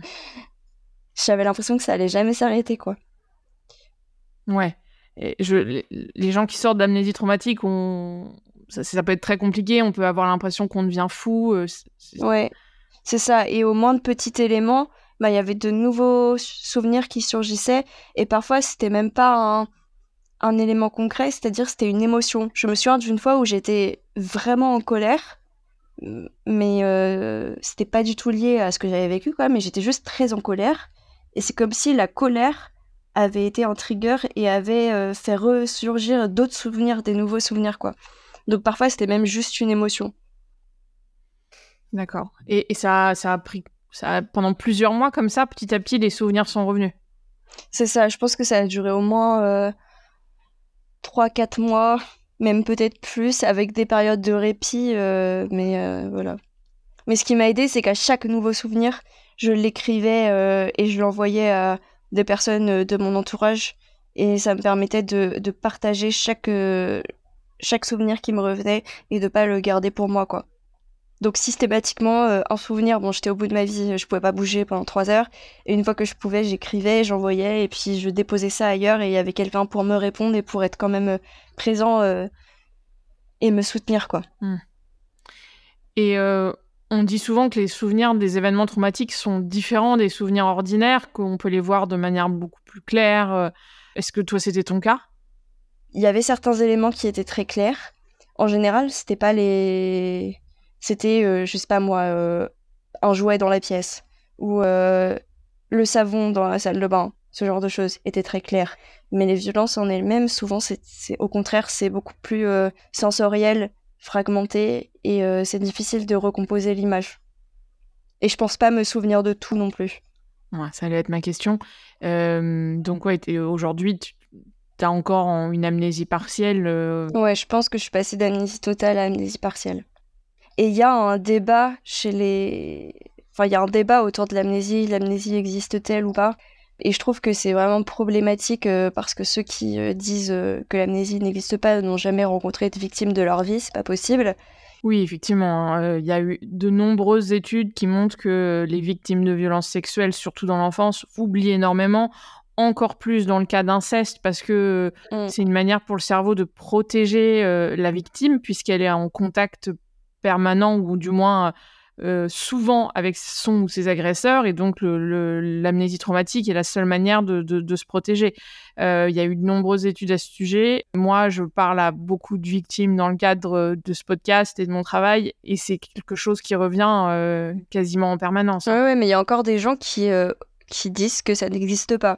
S1: J'avais l'impression que ça allait jamais s'arrêter, quoi.
S2: Ouais. Et je, les, gens qui sortent d'amnésie traumatique, on... ça, ça, peut être très compliqué. On peut avoir l'impression qu'on devient fou. Euh,
S1: ouais, c'est ça. Et au moins de petits éléments, bah, il y avait de nouveaux souvenirs qui surgissaient. Et parfois, c'était même pas un un élément concret, c'est-à-dire c'était une émotion. Je me souviens d'une fois où j'étais vraiment en colère, mais euh, c'était pas du tout lié à ce que j'avais vécu, quoi, mais j'étais juste très en colère. Et c'est comme si la colère avait été un trigger et avait euh, fait ressurgir d'autres souvenirs, des nouveaux souvenirs, quoi. Donc parfois c'était même juste une émotion.
S2: D'accord. Et, ça, ça a pris ça pendant plusieurs mois comme ça, petit à petit, les souvenirs sont revenus.
S1: C'est ça, je pense que ça a duré au moins euh, 3-4 mois, même peut-être plus, avec des périodes de répit, euh, mais euh, voilà. Mais ce qui m'a aidé, c'est qu'à chaque nouveau souvenir, je l'écrivais euh, et je l'envoyais à des personnes de mon entourage, et ça me permettait de, de partager chaque, chaque souvenir qui me revenait et de pas le garder pour moi, quoi. Donc systématiquement, euh, un souvenir, bon, j'étais au bout de ma vie, je pouvais pas bouger pendant trois heures. Et une fois que je pouvais, j'écrivais, j'envoyais, et puis je déposais ça ailleurs, et il y avait quelqu'un pour me répondre et pour être quand même euh, présent euh, et me soutenir, quoi. Hmm.
S2: Et on dit souvent que les souvenirs des événements traumatiques sont différents des souvenirs ordinaires, qu'on peut les voir de manière beaucoup plus claire. Est-ce que toi, c'était ton cas?
S1: Il y avait certains éléments qui étaient très clairs. En général, c'était pas les c'était, euh, je sais pas moi, euh, un jouet dans la pièce ou euh, le savon dans la salle de bain. Ce genre de choses était très clair. Mais les violences en elles-mêmes, souvent, c'est au contraire, c'est beaucoup plus sensoriel, fragmenté, et c'est difficile de recomposer l'image. Et je pense pas me souvenir de tout non plus.
S2: Ouais, ça allait être ma question. donc, ouais, aujourd'hui, tu as encore une amnésie partielle
S1: Ouais, je pense que je suis passée d'amnésie totale à amnésie partielle. Et il y a un débat chez les. Enfin, il y a un débat autour de l'amnésie. L'amnésie existe-t-elle ou pas? Et je trouve que c'est vraiment problématique euh, parce que ceux qui euh, disent euh, que l'amnésie n'existe pas n'ont jamais rencontré de victime de leur vie. C'est pas possible.
S2: Oui, effectivement. Hein. Il y a eu de nombreuses études qui montrent que les victimes de violences sexuelles, surtout dans l'enfance, oublient énormément encore plus dans le cas d'inceste parce que mm. c'est une manière pour le cerveau de protéger la victime puisqu'elle est en contact permanent ou du moins euh, souvent avec son ou ses agresseurs et donc l'amnésie traumatique est la seule manière de, se protéger. Euh, il y a eu de nombreuses études à ce sujet. Moi, je parle à beaucoup de victimes dans le cadre de ce podcast et de mon travail et c'est quelque chose qui revient euh, quasiment en permanence.
S1: Oui, mais il y a encore des gens qui, qui disent que ça n'existe pas.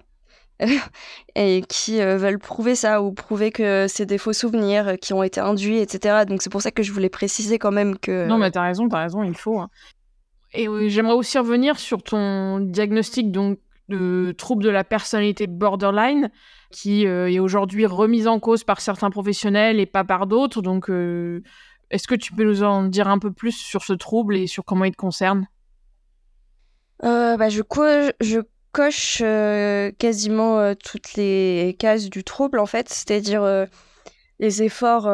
S1: et qui euh, veulent prouver ça ou prouver que c'est des faux souvenirs euh, qui ont été induits, etc. Donc c'est pour ça que je voulais préciser quand même que...
S2: Non mais t'as raison, t'as raison, il faut. Hein. Et j'aimerais aussi revenir sur ton diagnostic donc de trouble de la personnalité borderline qui euh, est aujourd'hui remise en cause par certains professionnels et pas par d'autres. Donc est-ce que tu peux nous en dire un peu plus sur ce trouble et sur comment il te concerne?
S1: Bah, je, je coche euh, quasiment euh, toutes les cases du trouble en fait, c'est-à-dire euh, les efforts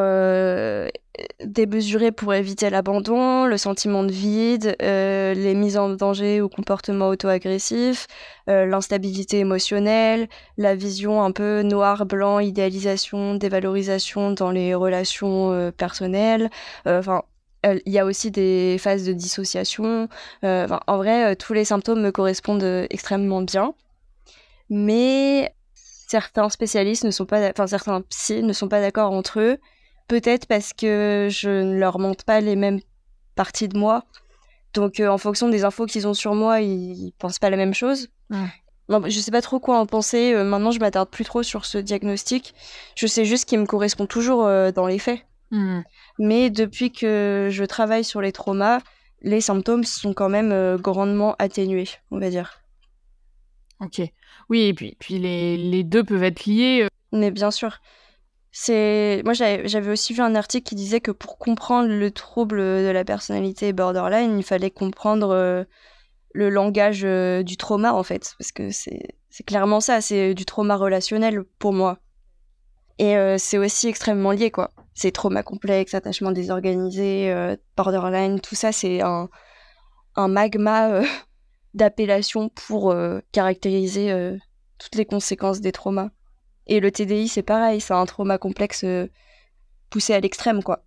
S1: démesurés pour éviter l'abandon, le sentiment de vide, les mises en danger ou comportements auto-agressifs, l'instabilité émotionnelle, la vision un peu noir-blanc, idéalisation, dévalorisation dans les relations personnelles, enfin il y a aussi des phases de dissociation. Euh, en vrai, euh, tous les symptômes me correspondent euh, extrêmement bien. Mais certains spécialistes ne sont pas, enfin certains psy ne sont pas d'accord entre eux. Peut-être parce que je ne leur montre pas les mêmes parties de moi. Donc, en fonction des infos qu'ils ont sur moi, ils pensent pas la même chose. Je je sais pas trop quoi en penser. maintenant, je m'attarde plus trop sur ce diagnostic. Je sais juste qu'il me correspond toujours dans les faits.
S2: Hmm.
S1: Mais depuis que je travaille sur les traumas, les symptômes sont quand même euh, grandement atténués, on va dire.
S2: Ok. Oui, et puis, puis les, les deux peuvent être liés. euh.
S1: Mais bien sûr, c'est moi j'avais aussi vu un article qui disait que pour comprendre le trouble de la personnalité borderline, il fallait comprendre euh, le langage euh, du trauma en fait, parce que c'est clairement ça, c'est du trauma relationnel pour moi. Et euh, c'est aussi extrêmement lié quoi. C'est trauma complexe, attachement désorganisé, euh, borderline, tout ça c'est un magma euh, d'appellation pour caractériser toutes les conséquences des traumas. Et le TDI, c'est pareil, c'est un trauma complexe poussé à l'extrême, quoi.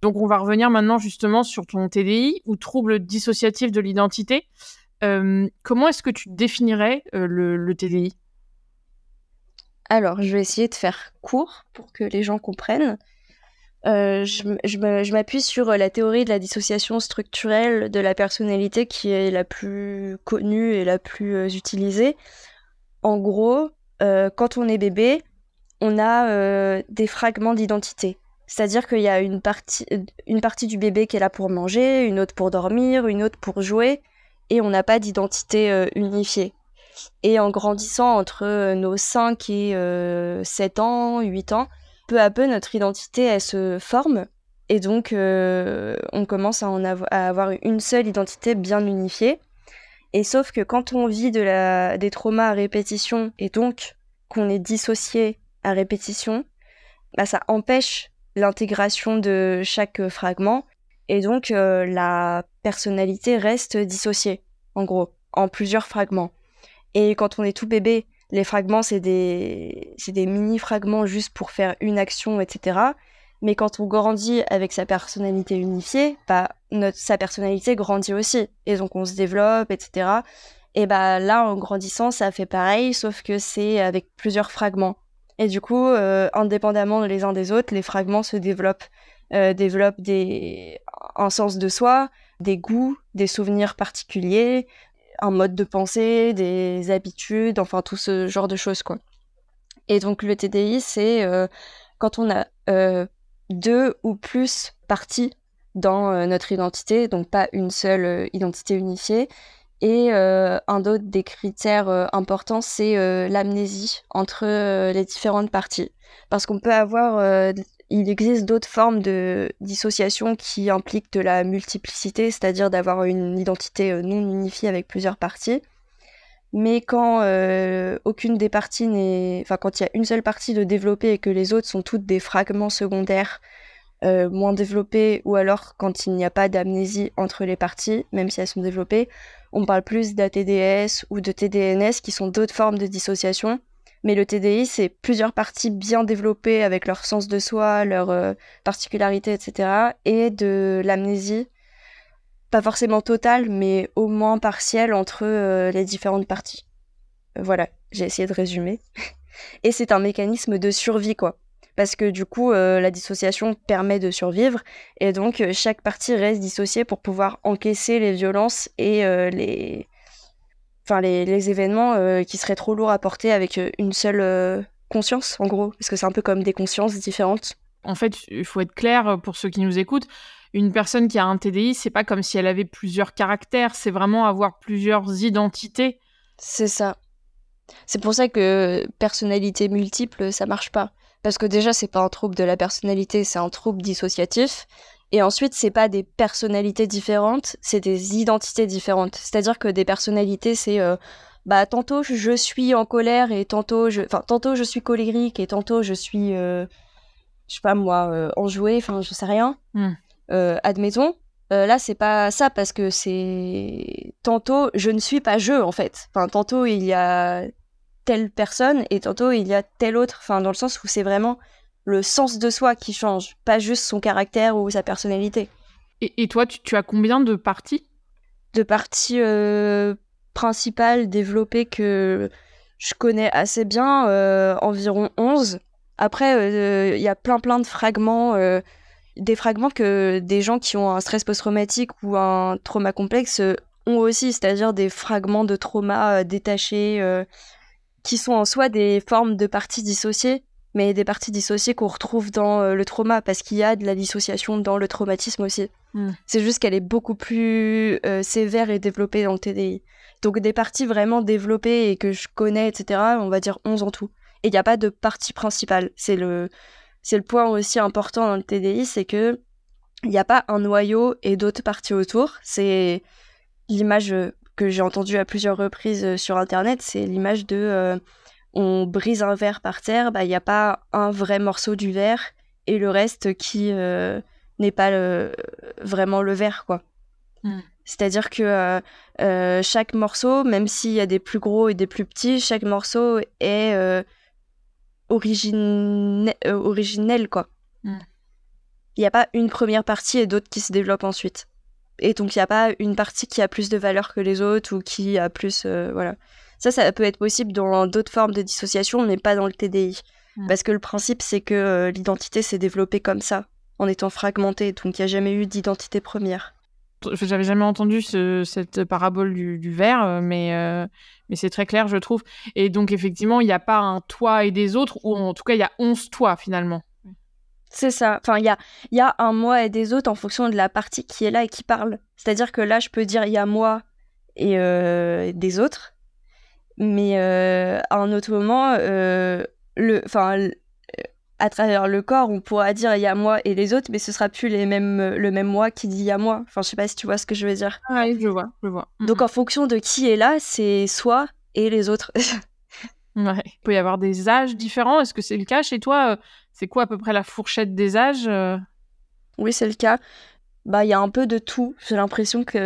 S2: Donc, on va revenir maintenant justement sur ton TDI ou trouble dissociatif de l'identité. Comment est-ce que tu définirais le TDI
S1: Alors, je vais essayer de faire court pour que les gens comprennent. Euh, je m'appuie sur euh, la théorie de la dissociation structurelle de la personnalité qui est la plus connue et la plus euh, utilisée. En gros, quand on est bébé, on a des fragments d'identité. C'est-à-dire qu'il y a une partie, une partie du bébé qui est là pour manger, une autre pour dormir, une autre pour jouer, et on n'a pas d'identité unifiée. Et en grandissant entre euh, nos 5 et euh, 7 ans, 8 ans, peu à peu, notre identité, elle se forme. Et donc, euh, on commence à, en avoir une seule identité bien unifiée. Et sauf que quand on vit des traumas à répétition, et donc qu'on est dissocié à répétition, bah, ça empêche l'intégration de chaque fragment. Et donc, euh, la personnalité reste dissociée, en gros, en plusieurs fragments. Et quand on est tout bébé, les fragments, c'est des, des mini-fragments juste pour faire une action, etc. Mais quand on grandit avec sa personnalité unifiée, bah, notre, sa personnalité grandit aussi. Et donc on se développe, etc. Et bah là, en grandissant, ça fait pareil, sauf que c'est avec plusieurs fragments. Et du coup, euh, indépendamment les uns des autres, les fragments se développent, euh, développent des... un sens de soi, des goûts, des souvenirs particuliers, un mode de pensée, des habitudes, enfin tout ce genre de choses quoi. Et donc le TDI, c'est euh, quand on a euh, deux ou plus parties dans euh, notre identité, donc pas une seule identité unifiée. Et un d'autre des critères importants, c'est l'amnésie entre les différentes parties. Parce qu'on peut avoir, il existe d'autres formes de dissociation qui impliquent de la multiplicité, c'est-à-dire d'avoir une identité euh, non unifiée avec plusieurs parties. Mais quand euh, aucune des parties n'est, enfin quand il y a une seule partie de développée et que les autres sont toutes des fragments secondaires euh, moins développés, ou alors quand il n'y a pas d'amnésie entre les parties, même si elles sont développées, on parle plus d'ATDS ou de TDNS qui sont d'autres formes de dissociation. Mais le TDI, c'est plusieurs parties bien développées avec leur sens de soi, leurs euh, particularités, etc. Et de l'amnésie, pas forcément totale, mais au moins partielle entre euh, les différentes parties. Euh, voilà, j'ai essayé de résumer. Et c'est un mécanisme de survie, quoi. Parce que du coup, euh, la dissociation permet de survivre, et donc chaque partie reste dissociée pour pouvoir encaisser les violences et les... Enfin, les, les événements euh, qui seraient trop lourds à porter avec euh, une seule euh, conscience, en gros. Parce que c'est un peu comme des consciences différentes.
S2: En fait, il faut être clair pour ceux qui nous écoutent. Une personne qui a un TDI, c'est pas comme si elle avait plusieurs caractères, c'est vraiment avoir plusieurs identités.
S1: C'est ça. C'est pour ça que personnalité multiple, ça marche pas. Parce que déjà, c'est pas un trouble de la personnalité, c'est un trouble dissociatif. Et ensuite, c'est pas des personnalités différentes, c'est des identités différentes. C'est-à-dire que des personnalités, c'est euh, bah tantôt je suis en colère et tantôt je, enfin tantôt je suis colérique et tantôt je suis, euh, je sais pas moi, euh, enjouée. Enfin, je sais rien. Euh, admettons. Euh, là, c'est pas ça parce que c'est tantôt je ne suis pas je en fait. Enfin, tantôt il y a telle personne et tantôt il y a telle autre. Enfin, dans le sens où c'est vraiment le sens de soi qui change, pas juste son caractère ou sa personnalité.
S2: Et, et toi, tu, tu as combien de parties?
S1: De parties euh, principales développées que je connais assez bien, euh, environ 11. Après, euh, il y a plein plein de fragments, des fragments que des gens qui ont un stress post-traumatique ou un trauma complexe ont aussi, c'est-à-dire des fragments de trauma détachés qui sont en soi des formes de parties dissociées, mais des parties dissociées qu'on retrouve dans euh, le trauma, parce qu'il y a de la dissociation dans le traumatisme aussi.
S2: Mm.
S1: C'est juste qu'elle est beaucoup plus euh, sévère et développée dans le TDI. Donc des parties vraiment développées et que je connais, etc., on va dire 11 en tout. Et il n'y a pas de partie principale. C'est le, c'est le point aussi important dans le TDI, c'est que il n'y a pas un noyau et d'autres parties autour. C'est l'image que j'ai entendue à plusieurs reprises euh, sur Internet, c'est l'image de euh, on brise un verre par terre, bah, il n'y a pas un vrai morceau du verre et le reste qui n'est pas le, vraiment le verre, quoi.
S2: Mm.
S1: C'est-à-dire que euh, euh, chaque morceau, même s'il y a des plus gros et des plus petits, chaque morceau est euh, origine- euh, originel, quoi.
S2: Mm.
S1: Il n'y a pas une première partie et d'autres qui se développent ensuite. Et donc, il n'y a pas une partie qui a plus de valeur que les autres ou qui a plus... euh, voilà. Ça, ça peut être possible dans d'autres formes de dissociation, mais pas dans le TDI. Parce que le principe, c'est que euh, l'identité s'est développée comme ça, en étant fragmentée. Donc, il n'y a jamais eu d'identité première.
S2: J'avais jamais entendu ce- cette parabole du, du verre, euh, mais, euh, mais c'est très clair, je trouve. Et donc, effectivement, il n'y a pas un toi et des autres, ou en tout cas, il y a 11 toi, finalement.
S1: C'est ça. Enfin, il y a, il y a un moi et des autres en fonction de la partie qui est là et qui parle. C'est-à-dire que là, je peux dire il y a moi et euh, des autres. Mais euh, à un autre moment, euh, le, enfin, à travers le corps, on pourra dire il y a moi et les autres, mais ce sera plus les mêmes, le même moi qui dit il y a moi. Enfin, je sais pas si tu vois ce que je veux dire.
S2: Ah oui, je vois, je vois.
S1: Donc, en fonction de qui est là, c'est soi et les autres.
S2: Ouais. Il peut y avoir des âges différents. Est-ce que c'est le cas chez toi? Euh, C'est quoi à peu près la fourchette des âges?
S1: Oui, c'est le cas. Bah, il y a un peu de tout. J'ai l'impression qu'il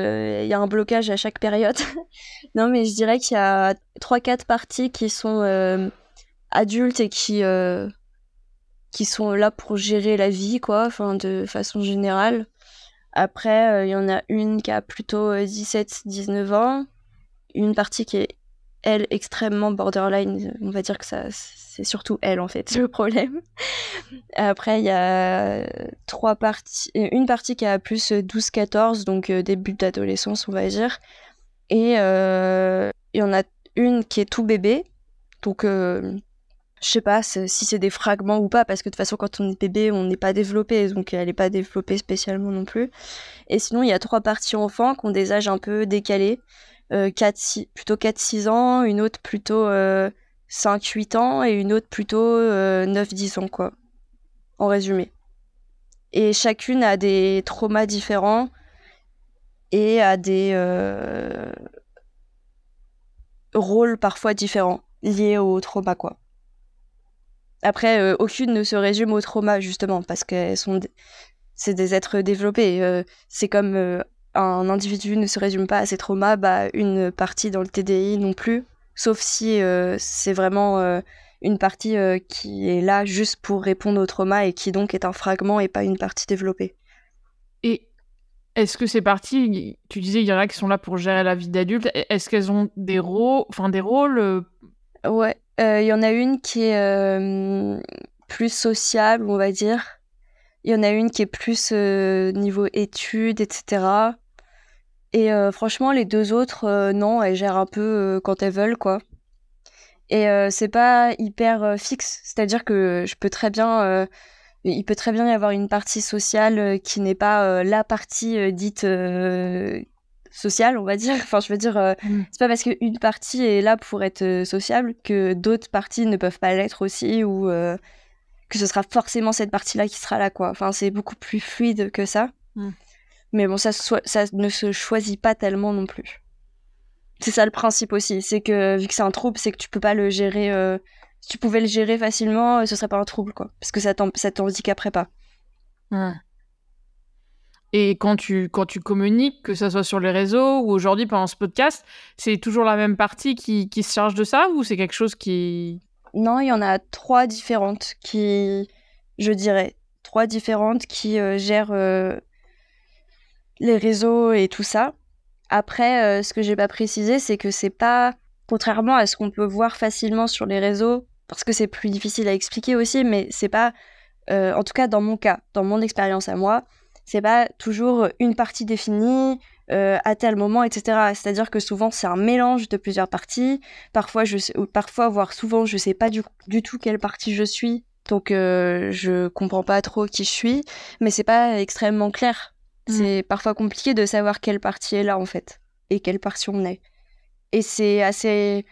S1: y a un blocage à chaque période. non, mais je dirais qu'il y a 3-4 parties qui sont euh, adultes et qui, euh, qui sont là pour gérer la vie, quoi, de façon générale. Après, euh, il y en a une qui a plutôt 17-19 ans. Une partie qui est, elle, extrêmement borderline. On va dire que ça, c'est surtout elle, en fait, le problème. Après, il y a trois parties, euh, une partie qui a plus 12-14, donc euh, début d'adolescence, on va dire. Et euh, il y en a une qui est tout bébé, donc euh, je sais pas si c'est des fragments ou pas, parce que de toute façon, quand on est bébé, on n'est pas développé, donc elle n'est pas développée spécialement non plus. Et sinon, il y a trois parties enfants qui ont des âges un peu décalés, 4, 6, plutôt 4-6 ans, une autre plutôt euh, 5-8 ans et une autre plutôt euh, 9-10 ans, quoi en résumé. Et chacune a des traumas différents et a des euh, rôles parfois différents liés au trauma, quoi. Après, euh, aucune ne se résume au trauma, justement, parce qu'elles sont... des êtres développés. euh, c'est comme euh, un individu ne se résume pas à ses traumas, bah, une partie dans le TDI non plus. Sauf si euh, c'est vraiment euh, une partie euh, qui est là juste pour répondre au trauma et qui donc est un fragment et pas une partie développée.
S2: Et est-ce que ces parties, tu disais, il y en a qui sont là pour gérer la vie d'adulte, est-ce qu'elles ont des rôles, enfin des rôles
S1: Ouais, il y en a une qui est plus sociable, on va dire. Il y en a une qui est plus niveau études, etc. Et euh, franchement, les deux autres, euh, non, elles gèrent un peu euh, quand elles veulent, quoi. Et c'est pas hyper fixe, c'est-à-dire que je peux très bien, il peut très bien y avoir une partie sociale qui n'est pas euh, la partie euh, dite euh, sociale, on va dire. Enfin, je veux dire,
S2: Mm.
S1: c'est pas parce qu'une partie est là pour être sociable que d'autres parties ne peuvent pas l'être aussi ou que ce sera forcément cette partie-là qui sera là, quoi. Enfin, c'est beaucoup plus fluide que ça.
S2: Mm.
S1: Mais bon, ça, so- ça ne se choisit pas tellement non plus. C'est ça le principe aussi, c'est que vu que c'est un trouble, c'est que tu peux pas le gérer. euh, Si tu pouvais le gérer facilement, euh, ce serait pas un trouble, quoi. Parce que ça t'handicaperait pas.
S2: Et quand tu, quand tu communiques, que ce soit sur les réseaux ou aujourd'hui pendant ce podcast, c'est toujours la même partie qui, qui se charge de ça ou c'est quelque chose qui...
S1: Non, il y en a trois différentes qui, je dirais, trois différentes qui euh, gèrent euh, les réseaux et tout ça. Après, euh, ce que j'ai pas précisé, c'est que c'est pas, contrairement à ce qu'on peut voir facilement sur les réseaux, parce que c'est plus difficile à expliquer aussi, mais c'est pas, euh, en tout cas dans mon cas, dans mon expérience à moi, c'est pas toujours une partie définie euh, à tel moment, etc. C'est-à-dire que souvent c'est un mélange de plusieurs parties. Parfois, je parfois, voire souvent, je sais pas du, du tout quelle partie je suis Donc je comprends pas trop qui je suis, mais c'est pas extrêmement clair.
S2: Mm.
S1: C'est parfois compliqué de savoir quelle partie est là en fait et quelle partie on est. Et c'est assez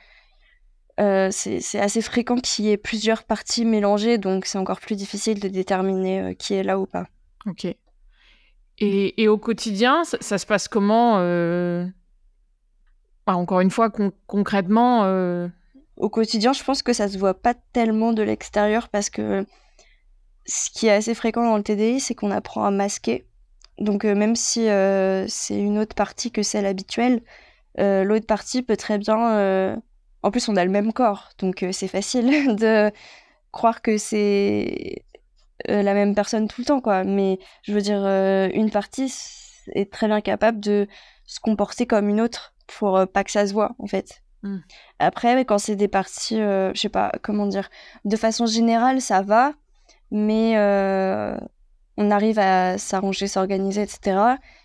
S1: euh, c'est c'est assez fréquent qu'il y ait plusieurs parties mélangées, donc c'est encore plus difficile de déterminer euh, qui est là ou pas.
S2: Ok. Et, et au quotidien, ça, ça se passe comment euh, Encore une fois, con- concrètement, euh,
S1: Au quotidien, je pense que ça se voit pas tellement de l'extérieur parce que ce qui est assez fréquent dans le TDI, c'est qu'on apprend à masquer. Donc euh, même si euh, c'est une autre partie que celle habituelle, euh, l'autre partie peut très bien... En plus, on a le même corps, donc c'est facile de croire que c'est la même personne tout le temps, quoi. Mais je veux dire, une partie est très bien capable de se comporter comme une autre pour pas que ça se voit, en fait.
S2: Mm.
S1: Après, quand c'est des parties, euh, je sais pas, comment dire, de façon générale, ça va, mais euh, on arrive à s'arranger, s'organiser, etc.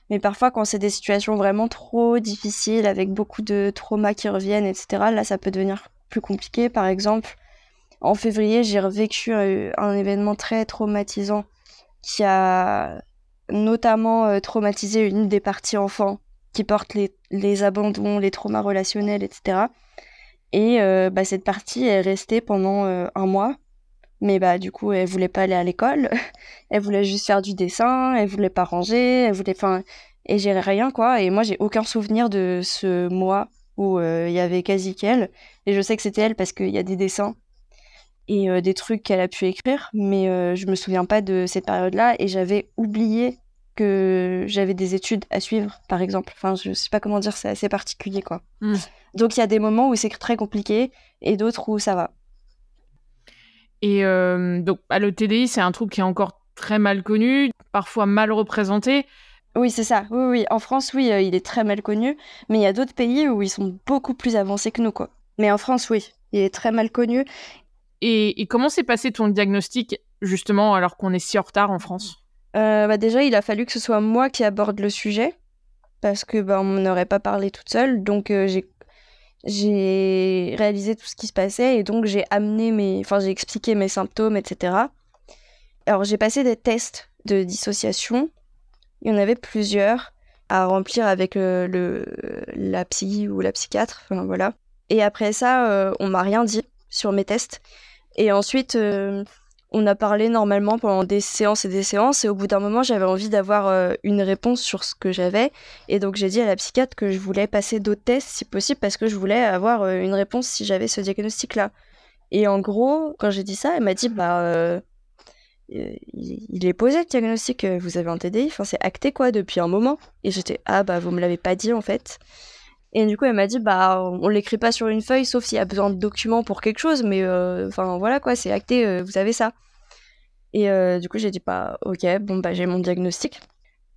S1: Mais parfois, quand c'est des situations vraiment trop difficiles, avec beaucoup de traumas qui reviennent, etc., là, ça peut devenir plus compliqué. Par exemple, en février, j'ai revécu euh, un événement très traumatisant qui a notamment euh, traumatisé une des parties enfants qui porte les, les abandons, les traumas relationnels, etc. Et euh, bah, cette partie est restée pendant un mois. Mais bah du coup, elle voulait pas aller à l'école. elle voulait juste faire du dessin. Elle voulait pas ranger. Elle voulait, enfin, et j'ai rien quoi. Et moi, j'ai aucun souvenir de ce mois où euh, il y avait quasi qu'elle. Et je sais que c'était elle parce qu'il y a des dessins et euh, des trucs qu'elle a pu écrire, mais euh, je me souviens pas de cette période-là et j'avais oublié que j'avais des études à suivre, par exemple. Enfin, je sais pas comment dire, c'est assez particulier, quoi.
S2: Mm.
S1: Donc il y a des moments où c'est très compliqué et d'autres où ça va.
S2: Et euh, donc, bah, le TDI, c'est un trouble qui est encore très mal connu, parfois mal représenté.
S1: Oui, c'est ça. Oui, oui. En France, oui, euh, il est très mal connu, mais il y a d'autres pays où ils sont beaucoup plus avancés que nous, quoi. Mais en France, oui, il est très mal connu.
S2: Et, et comment s'est passé ton diagnostic, justement, alors qu'on est si en retard en France?
S1: Euh, bah déjà, il a fallu que ce soit moi qui aborde le sujet parce que bah, on m'en aurait pas parlé toute seule. Donc euh, j'ai j'ai réalisé tout ce qui se passait et donc j'ai amené mes, enfin j'ai expliqué mes symptômes, etc. Alors j'ai passé des tests de dissociation. Il y en avait plusieurs à remplir avec euh, le la psy ou la psychiatre. Enfin voilà. Et après ça, euh, on m'a rien dit sur mes tests. Et ensuite, euh, on a parlé normalement pendant des séances et des séances, et au bout d'un moment, j'avais envie d'avoir euh, une réponse sur ce que j'avais. Et donc, j'ai dit à la psychiatre que je voulais passer d'autres tests si possible, parce que je voulais avoir euh, une réponse si j'avais ce diagnostic-là. Et en gros, quand j'ai dit ça, elle m'a dit Bah, euh, il est posé le diagnostic, vous avez un TDI, enfin, c'est acté quoi depuis un moment. Et j'étais Ah, bah, vous me l'avez pas dit en fait. Et du coup, elle m'a dit, bah, on l'écrit pas sur une feuille, sauf s'il y a besoin de documents pour quelque chose, mais euh, enfin voilà quoi, c'est acté, euh, vous avez ça. Et euh, du coup, j'ai dit, bah, ok, bon, bah, j'ai mon diagnostic.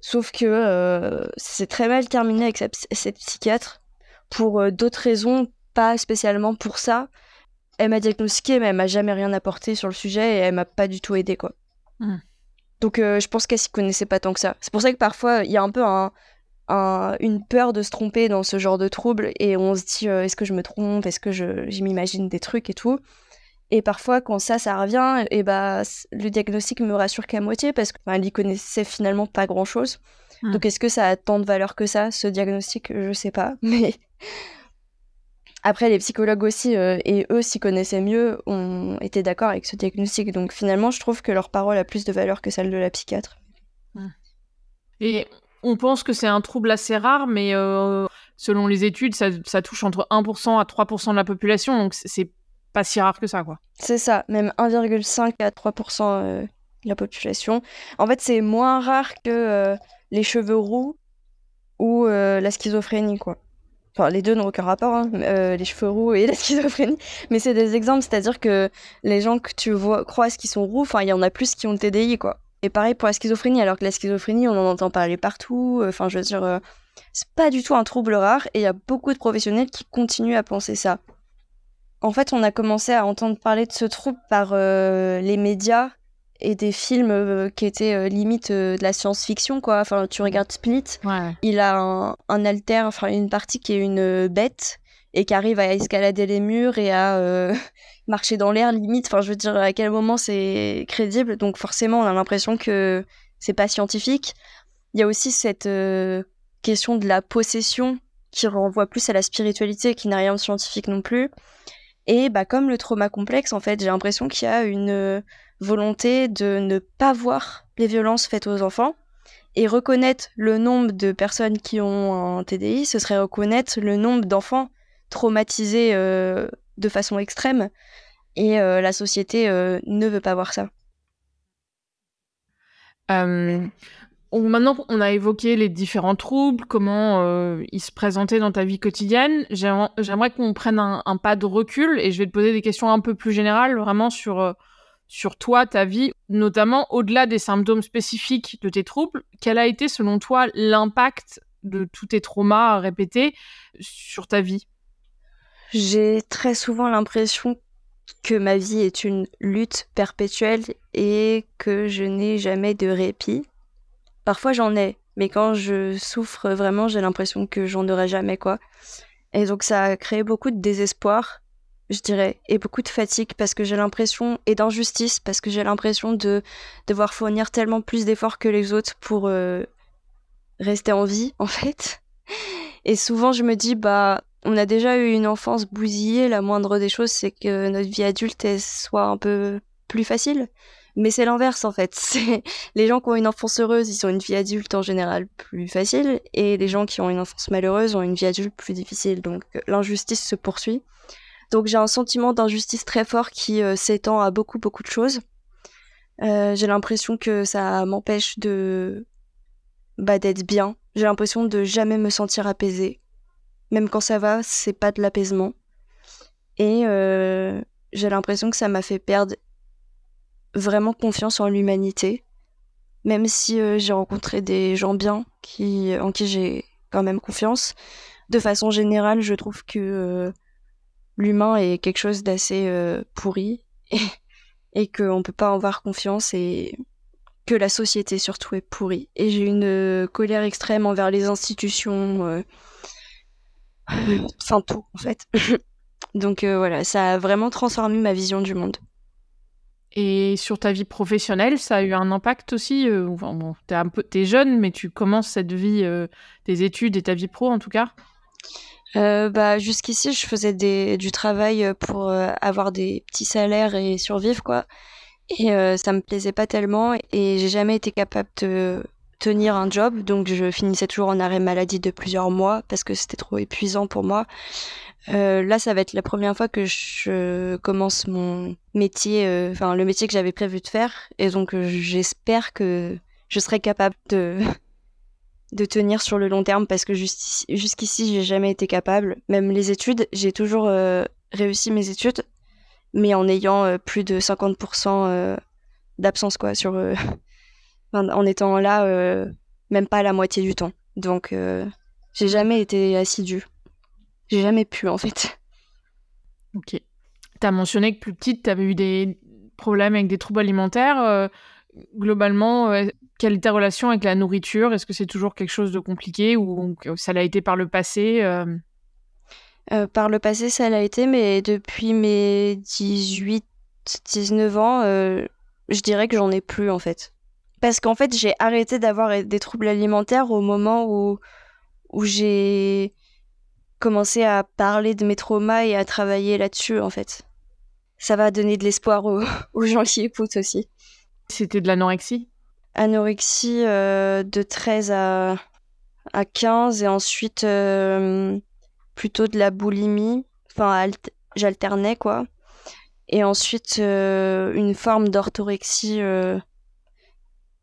S1: Sauf que c'est très mal terminé avec cette psychiatre pour d'autres raisons, pas spécialement pour ça. Elle m'a diagnostiqué, mais elle m'a jamais rien apporté sur le sujet et elle m'a pas du tout aidé quoi.
S2: Hmm.
S1: Donc je pense qu'elle s'y connaissait pas tant que ça. C'est pour ça que parfois il y a un peu un, un- une peur de se tromper dans ce genre de trouble et on se dit euh, est-ce que je me trompe, est-ce que je, je m'imagine des trucs et tout? Et parfois quand ça, ça revient, et bah c- le diagnostic me rassure qu'à moitié parce qu'elle y connaissait finalement pas grand-chose.
S2: Hmm.
S1: Donc est-ce que ça a tant de valeur que ça, ce diagnostic? Je sais pas, mais après les psychologues aussi euh, et eux s'y connaissaient mieux, ont été d'accord avec ce diagnostic. Donc finalement, je trouve que leur parole a plus de valeur que celle de la psychiatre.
S2: Et on pense que c'est un trouble assez rare, mais euh, selon les études, ça, touche entre 1% à 3% de la population, donc c'est- pas si rare que ça, quoi.
S1: C'est ça, même 1,5 à 3% euh, de la population. En fait, c'est moins rare que euh, les cheveux roux ou la schizophrénie, quoi. Enfin, les deux n'ont aucun rapport, hein, les cheveux roux et la schizophrénie. Mais c'est des exemples, c'est-à-dire que les gens que tu vois, croises qui sont roux, enfin, il y en a plus qui ont le TDI, quoi. Et pareil pour la schizophrénie, alors que la schizophrénie, on en entend parler partout. euh, Enfin, je veux dire, euh, c'est pas du tout un trouble rare et il y a beaucoup de professionnels qui continuent à penser ça. En fait, on a commencé à entendre parler de ce trouble par euh, les médias et des films euh, qui étaient euh, limite de la science-fiction, quoi. Enfin, tu regardes Split,
S2: Ouais.
S1: il a un, un alter, enfin une partie qui est une bête, et qui arrive à escalader les murs et à marcher dans l'air limite. Enfin, je veux dire, à quel moment c'est crédible. Donc forcément, on a l'impression que c'est pas scientifique. Il y a aussi cette euh, question de la possession qui renvoie plus à la spiritualité, qui n'a rien de scientifique non plus. Et bah, comme le trauma complexe, en fait, j'ai l'impression qu'il y a une euh, volonté de ne pas voir les violences faites aux enfants. Et reconnaître le nombre de personnes qui ont un TDI, ce serait reconnaître le nombre d'enfants traumatisés euh, de façon extrême. Et euh, la société ne veut pas voir ça.
S2: Maintenant, on a évoqué les différents troubles, comment euh, ils se présentaient dans ta vie quotidienne. J'aimerais qu'on prenne un, pas de recul et je vais te poser des questions un peu plus générales, vraiment sur, euh, sur toi, ta vie, notamment au-delà des symptômes spécifiques de tes troubles. Quel a été, selon toi, l'impact de tous tes traumas répétés sur ta vie?
S1: J'ai très souvent l'impression que ma vie est une lutte perpétuelle et que je n'ai jamais de répit Parfois j'en ai, mais quand je souffre vraiment, j'ai l'impression que j'en aurai jamais quoi. Et donc ça a créé beaucoup de désespoir, je dirais, et beaucoup de fatigue parce que j'ai l'impression et d'injustice parce que j'ai l'impression de devoir fournir tellement plus d'efforts que les autres pour euh, rester en vie en fait. Et souvent je me dis bah on a déjà eu une enfance bousillée, la moindre des choses c'est que notre vie adulte soit un peu plus facile. Mais c'est l'inverse en fait. Les gens qui ont une enfance heureuse, ils ont une vie adulte en général plus facile, et les gens qui ont une enfance malheureuse ont une vie adulte plus difficile. Donc euh, l'injustice se poursuit. Donc j'ai un sentiment d'injustice très fort qui euh, s'étend à beaucoup beaucoup de choses. Euh, j'ai l'impression que ça m'empêche de bah, d'être bien. J'ai l'impression de jamais me sentir apaisée. Même quand ça va, c'est pas de l'apaisement. Et euh, j'ai l'impression que ça m'a fait perdre vraiment confiance en l'humanité, même si euh, j'ai rencontré des gens bien qui, en qui j'ai quand même confiance. De façon générale, je trouve que euh, l'humain est quelque chose d'assez pourri et, et qu'on ne peut pas en avoir confiance et que la société surtout est pourrie. Et j'ai une colère extrême envers les institutions, enfin tout en fait. Donc voilà, ça a vraiment transformé ma vision du monde.
S2: Et sur ta vie professionnelle, ça a eu un impact aussi euh, enfin, bon, T'es un peu, es jeune, mais tu commences cette vie, euh, tes études et ta vie pro en tout cas?
S1: Euh, bah, Jusqu'ici, je faisais des, du travail pour avoir des petits salaires et survivre, quoi. Et ça me plaisait pas tellement et j'ai jamais été capable de tenir un job, donc je finissais toujours en arrêt maladie de plusieurs mois parce que c'était trop épuisant pour moi. Euh, là, ça va être la première fois que je commence mon métier, euh, enfin le métier que j'avais prévu de faire, et donc euh, j'espère que je serai capable de de tenir sur le long terme parce que jusqu'ici j'ai jamais été capable. Même les études, j'ai toujours réussi mes études, mais en ayant plus de 50% d'absence quoi sur en étant là même pas la moitié du temps. Donc j'ai jamais été assidue. J'ai jamais pu, en fait.
S2: Ok. Tu as mentionné que plus petite, tu avais eu des problèmes avec des troubles alimentaires. Euh, globalement, euh, quelle est ta relation avec la nourriture? Est-ce que c'est toujours quelque chose de compliqué ou ça l'a été par le passé
S1: euh? Par le passé, ça l'a été, mais depuis mes 18, 19 ans, je dirais que j'en ai plus, en fait. Parce qu'en fait, j'ai arrêté d'avoir des troubles alimentaires au moment où, où j'ai commencer à parler de mes traumas et à travailler là-dessus, en fait. Ça va donner de l'espoir aux, gens qui écoutent aussi.
S2: C'était de l'anorexie?
S1: Anorexie euh, de 13 à, à 15 et ensuite euh, plutôt de la boulimie. Enfin, j'alternais quoi. Et ensuite euh, une forme d'orthorexie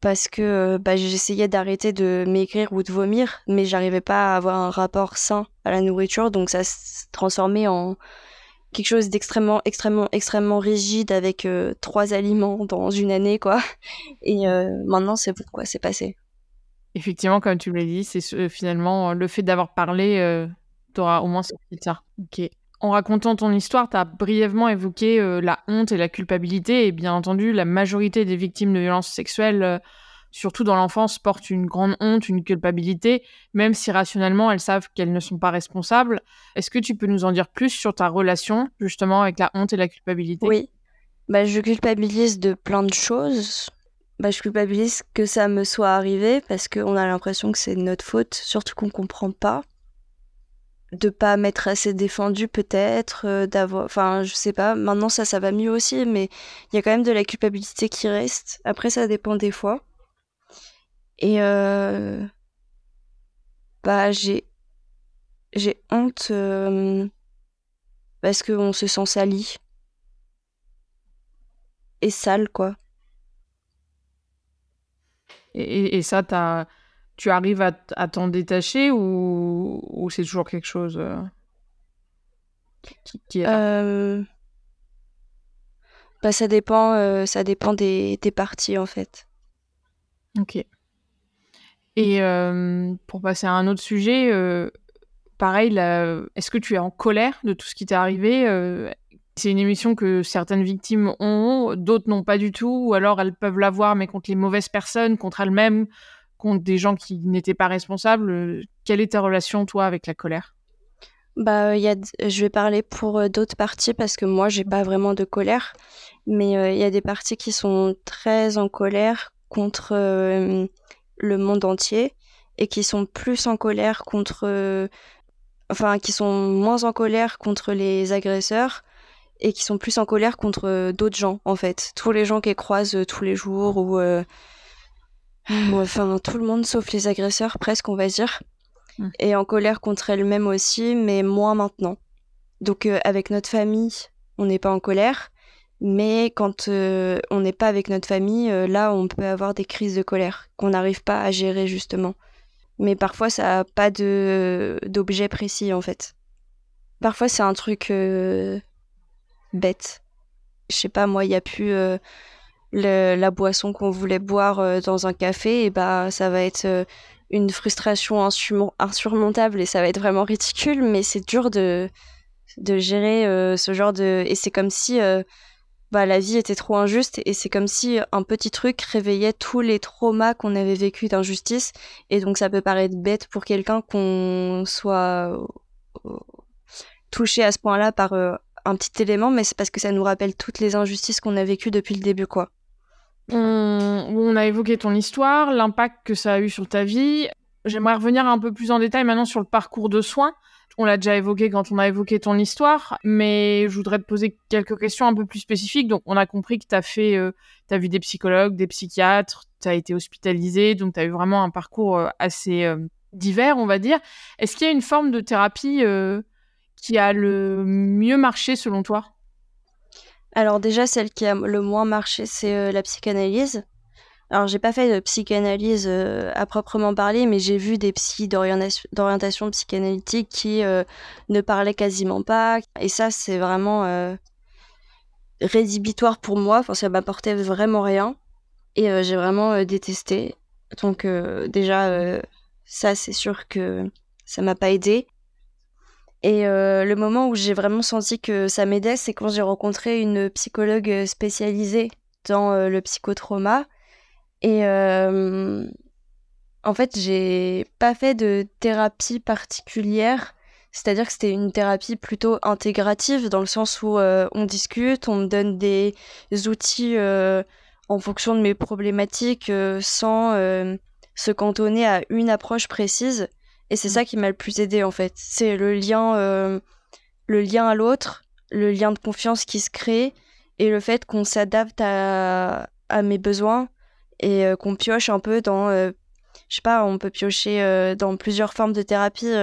S1: parce que euh, bah, j'essayais d'arrêter de maigrir ou de vomir, mais j'arrivais pas à avoir un rapport sain à la nourriture, donc ça se transformait en quelque chose d'extrêmement, extrêmement, extrêmement rigide avec euh, trois aliments dans une année, quoi. Et euh, maintenant, c'est pourquoi c'est passé.
S2: Effectivement, comme tu l'as dit, c'est finalement le fait d'avoir parlé, t'auras au moins sorti ça. Ok. En racontant ton histoire, tu as brièvement évoqué euh, la honte et la culpabilité, et bien entendu, la majorité des victimes de violences sexuelles euh, surtout dans l'enfance, portent une grande honte, une culpabilité, même si rationnellement elles savent qu'elles ne sont pas responsables. Est-ce que tu peux nous en dire plus sur ta relation justement avec la honte et la culpabilité?
S1: Oui, bah, je culpabilise de plein de choses. Bah, je culpabilise que ça me soit arrivé parce qu'on a l'impression que c'est notre faute, surtout qu'on comprend pas de pas m'être assez défendu peut-être euh, d'avoir enfin je sais pas. Maintenant ça ça va mieux aussi mais il y a quand même de la culpabilité qui reste. Après ça dépend des fois. Et euh, bah j'ai j'ai honte euh, parce qu'on se sent sali. Et sale quoi.
S2: Et, et ça t'as tu arrives à, t'en détacher ou, c'est toujours quelque chose euh, qui, est
S1: euh, bah, ça dépend, euh, ça dépend des, parties en fait.
S2: Ok. Et pour passer à un autre sujet, pareil, est-ce que tu es en colère de tout ce qui t'est arrivé C'est une émission que certaines victimes ont, d'autres n'ont pas du tout, ou alors elles peuvent l'avoir mais contre les mauvaises personnes, contre elles-mêmes, contre des gens qui n'étaient pas responsables. Euh, quelle est ta relation, toi, avec la colère?
S1: Bah, y a, je vais parler pour euh, d'autres parties parce que moi, j'ai pas vraiment de colère. Mais euh, il y a des parties qui sont très en colère contre le monde entier et qui sont plus en colère contre. enfin, qui sont moins en colère contre les agresseurs et qui sont plus en colère contre d'autres gens, en fait. Tous les gens qu'elles croisent tous les jours ou enfin tout le monde sauf les agresseurs presque on va dire. Mm. et en colère contre elle-même aussi mais moins maintenant. Donc euh, avec notre famille on n'est pas en colère. Mais quand euh, on n'est pas avec notre famille euh, là on peut avoir des crises de colère qu'on n'arrive pas à gérer justement. Mais parfois ça n'a pas de d'objet précis en fait. Parfois c'est un truc bête. Je sais pas moi il y a la boisson qu'on voulait boire euh, dans un café, et bah ça va être euh, une frustration insurmontable et ça va être vraiment ridicule, mais c'est dur de, de gérer euh, ce genre de... Et c'est comme si bah, la vie était trop injuste et c'est comme si un petit truc réveillait tous les traumas qu'on avait vécu d'injustice. Et donc ça peut paraître bête pour quelqu'un qu'on soit touché à ce point-là par un petit élément, mais c'est parce que ça nous rappelle toutes les injustices qu'on a vécues depuis le début, quoi.
S2: On, a évoqué ton histoire, l'impact que ça a eu sur ta vie. J'aimerais revenir un peu plus en détail maintenant sur le parcours de soins. On l'a déjà évoqué quand on a évoqué ton histoire, mais je voudrais te poser quelques questions un peu plus spécifiques. Donc, on a compris que tu as euh, vu des psychologues, des psychiatres, tu as été hospitalisé, donc tu as eu vraiment un parcours euh, assez euh, divers, on va dire. Est-ce qu'il y a une forme de thérapie qui a le mieux marché selon toi?
S1: Alors déjà, celle qui a le moins marché, c'est euh, la psychanalyse. Alors j'ai pas fait de psychanalyse euh, à proprement parler, mais j'ai vu des psys d'orientation psychanalytique qui euh, ne parlaient quasiment pas. Et ça, c'est vraiment rédhibitoire pour moi. Enfin, ça m'apportait vraiment rien. Et j'ai vraiment détesté. Donc déjà, ça, c'est sûr que ça m'a pas aidé. Et euh, le moment où j'ai vraiment senti que ça m'aidait, c'est quand j'ai rencontré une psychologue spécialisée dans euh, le psychotrauma. Et euh, en fait, j'ai pas fait de thérapie particulière. C'est-à-dire que c'était une thérapie plutôt intégrative, dans le sens où on discute, on me donne des outils en fonction de mes problématiques sans se cantonner à une approche précise. Et c'est mm. ça qui m'a le plus aidé en fait. C'est le lien, euh, le lien à l'autre, le lien de confiance qui se crée et le fait qu'on s'adapte à, à, mes besoins et euh, qu'on pioche un peu dans, euh, je sais pas, on peut piocher dans plusieurs formes de thérapie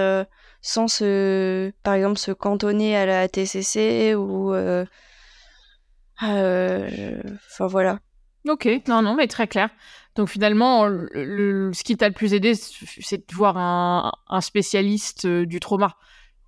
S1: sans se, par exemple, se cantonner à la TCC ou, enfin voilà.
S2: Ok, non, non, mais très clair. Donc finalement, ce qui t'a le plus aidé, c'est de voir un, spécialiste euh, du trauma.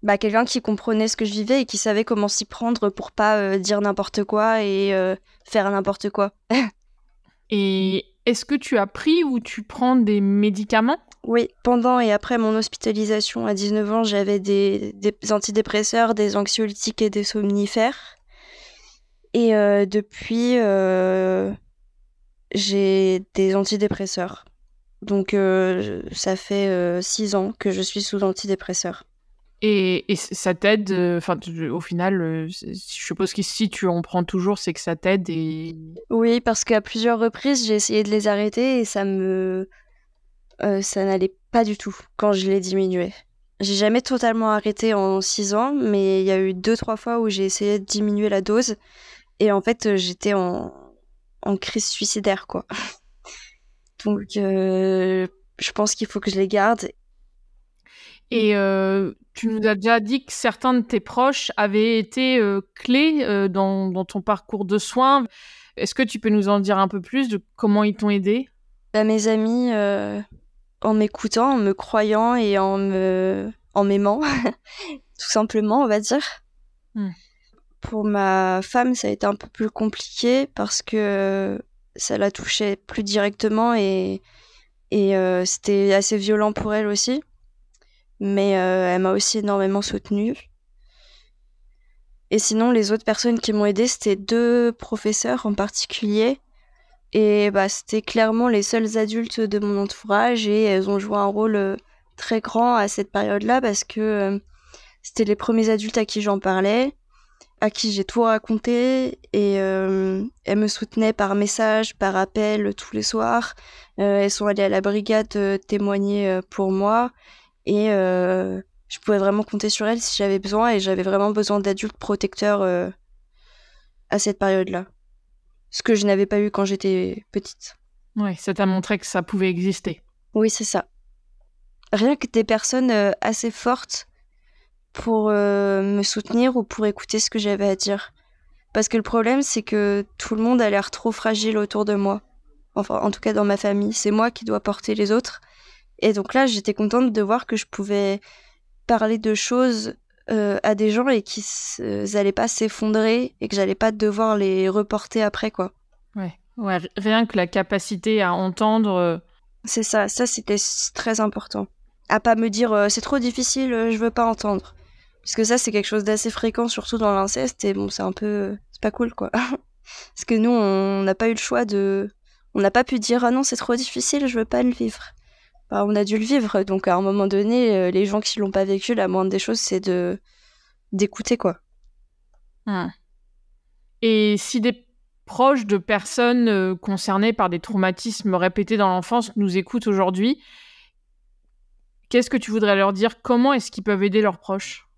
S1: Bah, quelqu'un qui comprenait ce que je vivais et qui savait comment s'y prendre pour pas euh, dire n'importe quoi et euh, faire n'importe quoi.
S2: et est-ce que tu as pris ou tu prends des médicaments?
S1: Oui, pendant et après mon hospitalisation à 19 ans, j'avais des, des, antidépresseurs, des anxiolytiques et des somnifères. Et depuis j'ai des antidépresseurs. Donc ça fait six ans que je suis sous antidépresseurs.
S2: Et, ça t'aide, enfin, au final, je suppose que si tu en prends toujours, c'est que ça t'aide et...
S1: Oui, parce qu'à plusieurs reprises, j'ai essayé de les arrêter et ça me... ça n'allait pas du tout quand je les diminuais. J'ai jamais totalement arrêté en 6 ans, mais il y a eu deux trois fois où j'ai essayé de diminuer la dose et en fait j'étais en, en crise suicidaire quoi. Donc euh, je pense qu'il faut que je les garde.
S2: Et euh, tu nous as déjà dit que certains de tes proches avaient été euh, clés dans, dans, ton parcours de soins. Est-ce que tu peux nous en dire un peu plus de comment ils t'ont aidé?
S1: Bah, Mes amis en m'écoutant, en me croyant et en me en m'aimant, tout simplement, on va dire. Hmm. Pour ma femme, ça a été un peu plus compliqué parce que ça la touchait plus directement et, euh, c'était assez violent pour elle aussi. Mais euh, elle m'a aussi énormément soutenue. Et sinon, les autres personnes qui m'ont aidé, c'était deux professeurs en particulier et bah, c'était clairement les seuls adultes de mon entourage et elles ont joué un rôle euh, très grand à cette période-là parce que euh, c'était les premiers adultes à qui j'en parlais, à qui j'ai tout raconté et euh, elles me soutenaient par message, par appel tous les soirs. elles sont allées à la brigade témoigner pour moi et je pouvais vraiment compter sur elles si j'avais besoin et j'avais vraiment besoin d'adultes protecteurs à cette période-là ce que je n'avais pas eu quand j'étais petite.
S2: Oui, ça t'a montré que ça pouvait exister.
S1: Oui, c'est ça. Rien que des personnes euh, assez fortes pour euh, me soutenir ou pour écouter ce que j'avais à dire. Parce que le problème, c'est que tout le monde a l'air trop fragile autour de moi. Enfin, en tout cas dans ma famille. C'est moi qui dois porter les autres. Et donc là, j'étais contente de voir que je pouvais parler de choses euh, à des gens et qu'ils n'allaient pas s'effondrer et que j'allais pas devoir les reporter après, quoi.
S2: Ouais. ouais, rien que la capacité à entendre. Euh,
S1: c'est ça, ça c'était très important. À pas me dire euh, c'est trop difficile, je veux pas entendre. Parce que ça, c'est quelque chose d'assez fréquent, surtout dans l'inceste, et bon, c'est un peu. C'est pas cool, quoi. Parce que nous, on n'a pas eu le choix de. On n'a pas pu dire ah non, c'est trop difficile, je veux pas le vivre. Bah, on a dû le vivre. Donc à un moment donné, euh, les gens qui l'ont pas vécu, la moindre des choses, c'est de d'écouter quoi.
S2: Hmm. Et si des proches de personnes euh, concernées par des traumatismes répétés dans l'enfance nous écoutent aujourd'hui, qu'est-ce que tu voudrais leur dire? Comment est-ce qu'ils peuvent aider leurs proches?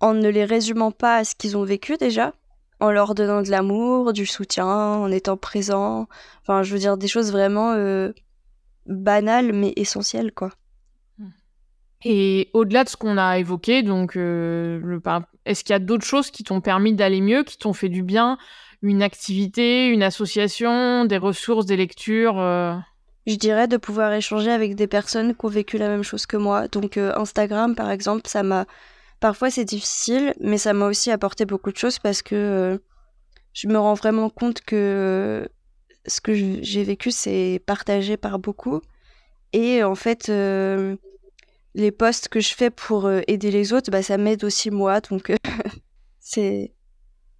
S1: En ne les résumant pas à ce qu'ils ont vécu déjà, en leur donnant de l'amour, du soutien, en étant présent. Enfin, je veux dire des choses vraiment euh, banal mais essentiel quoi.
S2: Et au-delà de ce qu'on a évoqué, donc euh, est-ce qu'il y a d'autres choses qui t'ont permis d'aller mieux, qui t'ont fait du bien, une activité, une association, des ressources, des lectures euh?
S1: Je dirais de pouvoir échanger avec des personnes qui ont vécu la même chose que moi. Donc euh, Instagram par exemple, ça m'a parfois c'est difficile, mais ça m'a aussi apporté beaucoup de choses parce que je me rends vraiment compte que ce que j'ai vécu, c'est partagé par beaucoup. Et en fait, euh, les posts que je fais pour euh, aider les autres, bah, ça m'aide aussi moi. Donc, euh, c'est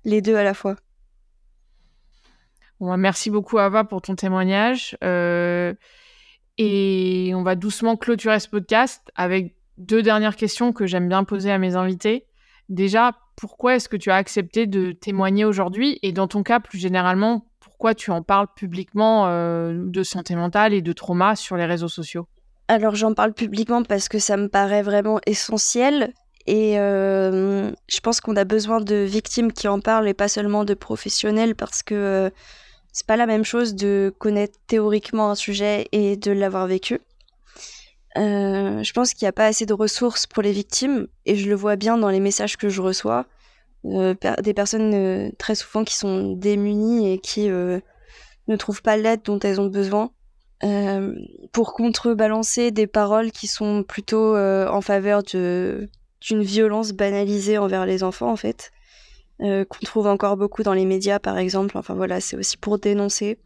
S1: les deux à la fois.
S2: Bon, bah, merci beaucoup, Ava, pour ton témoignage. et on va doucement clôturer ce podcast avec deux dernières questions que j'aime bien poser à mes invités. Déjà, pourquoi est-ce que tu as accepté de témoigner aujourd'hui? Et dans ton cas, plus généralement, pourquoi tu en parles publiquement euh, de santé mentale et de trauma sur les réseaux sociaux?
S1: Alors j'en parle publiquement parce que ça me paraît vraiment essentiel et euh, je pense qu'on a besoin de victimes qui en parlent et pas seulement de professionnels parce que euh, c'est pas la même chose de connaître théoriquement un sujet et de l'avoir vécu. Je pense qu'il n'y a pas assez de ressources pour les victimes et je le vois bien dans les messages que je reçois. Euh, des personnes euh, très souvent qui sont démunies et qui euh, ne trouvent pas l'aide dont elles ont besoin. pour contrebalancer des paroles qui sont plutôt en faveur d'une violence banalisée envers les enfants en fait, qu'on trouve encore beaucoup dans les médias par exemple. Enfin voilà, c'est aussi pour dénoncer.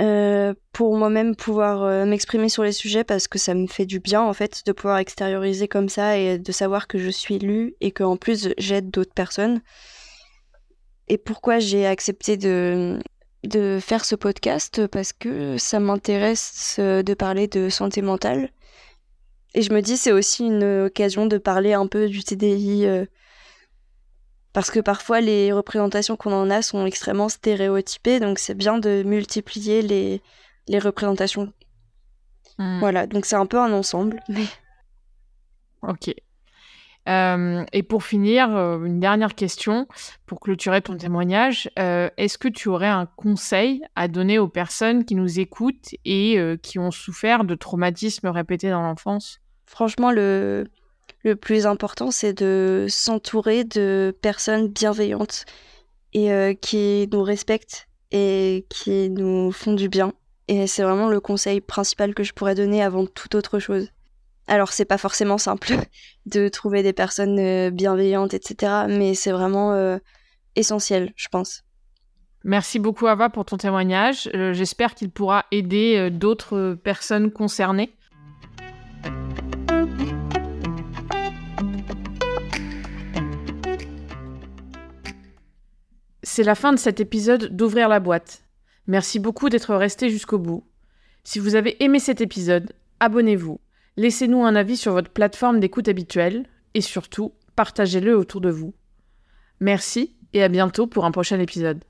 S1: Euh, pour moi-même pouvoir euh, m'exprimer sur les sujets parce que ça me fait du bien en fait de pouvoir extérioriser comme ça et de savoir que je suis lue et qu'en plus j'aide d'autres personnes. Et pourquoi j'ai accepté de, de faire ce podcast? Parce que ça m'intéresse de parler de santé mentale. Et je me dis c'est aussi une occasion de parler un peu du TDI parce que parfois les représentations qu'on en a sont extrêmement stéréotypées, donc c'est bien de multiplier les, les représentations. Hmm. Voilà, donc c'est un peu un ensemble. Mais...
S2: Ok. Euh, et pour finir, euh, une dernière question pour clôturer ton témoignage. Euh, est-ce que tu aurais un conseil à donner aux personnes qui nous écoutent et qui ont souffert de traumatismes répétés dans l'enfance?
S1: Franchement, le, le plus important, c'est de s'entourer de personnes bienveillantes et euh, qui nous respectent et qui nous font du bien. Et c'est vraiment le conseil principal que je pourrais donner avant toute autre chose. Alors, c'est pas forcément simple de trouver des personnes euh, bienveillantes, etc. Mais c'est vraiment euh, essentiel, je pense.
S2: Merci beaucoup, Ava, pour ton témoignage. J'espère qu'il pourra aider d'autres personnes concernées. C'est la fin de cet épisode d'Ouvrir la boîte. Merci beaucoup d'être resté jusqu'au bout. Si vous avez aimé cet épisode, abonnez-vous, laissez-nous un avis sur votre plateforme d'écoute habituelle et surtout, partagez-le autour de vous. Merci et à bientôt pour un prochain épisode.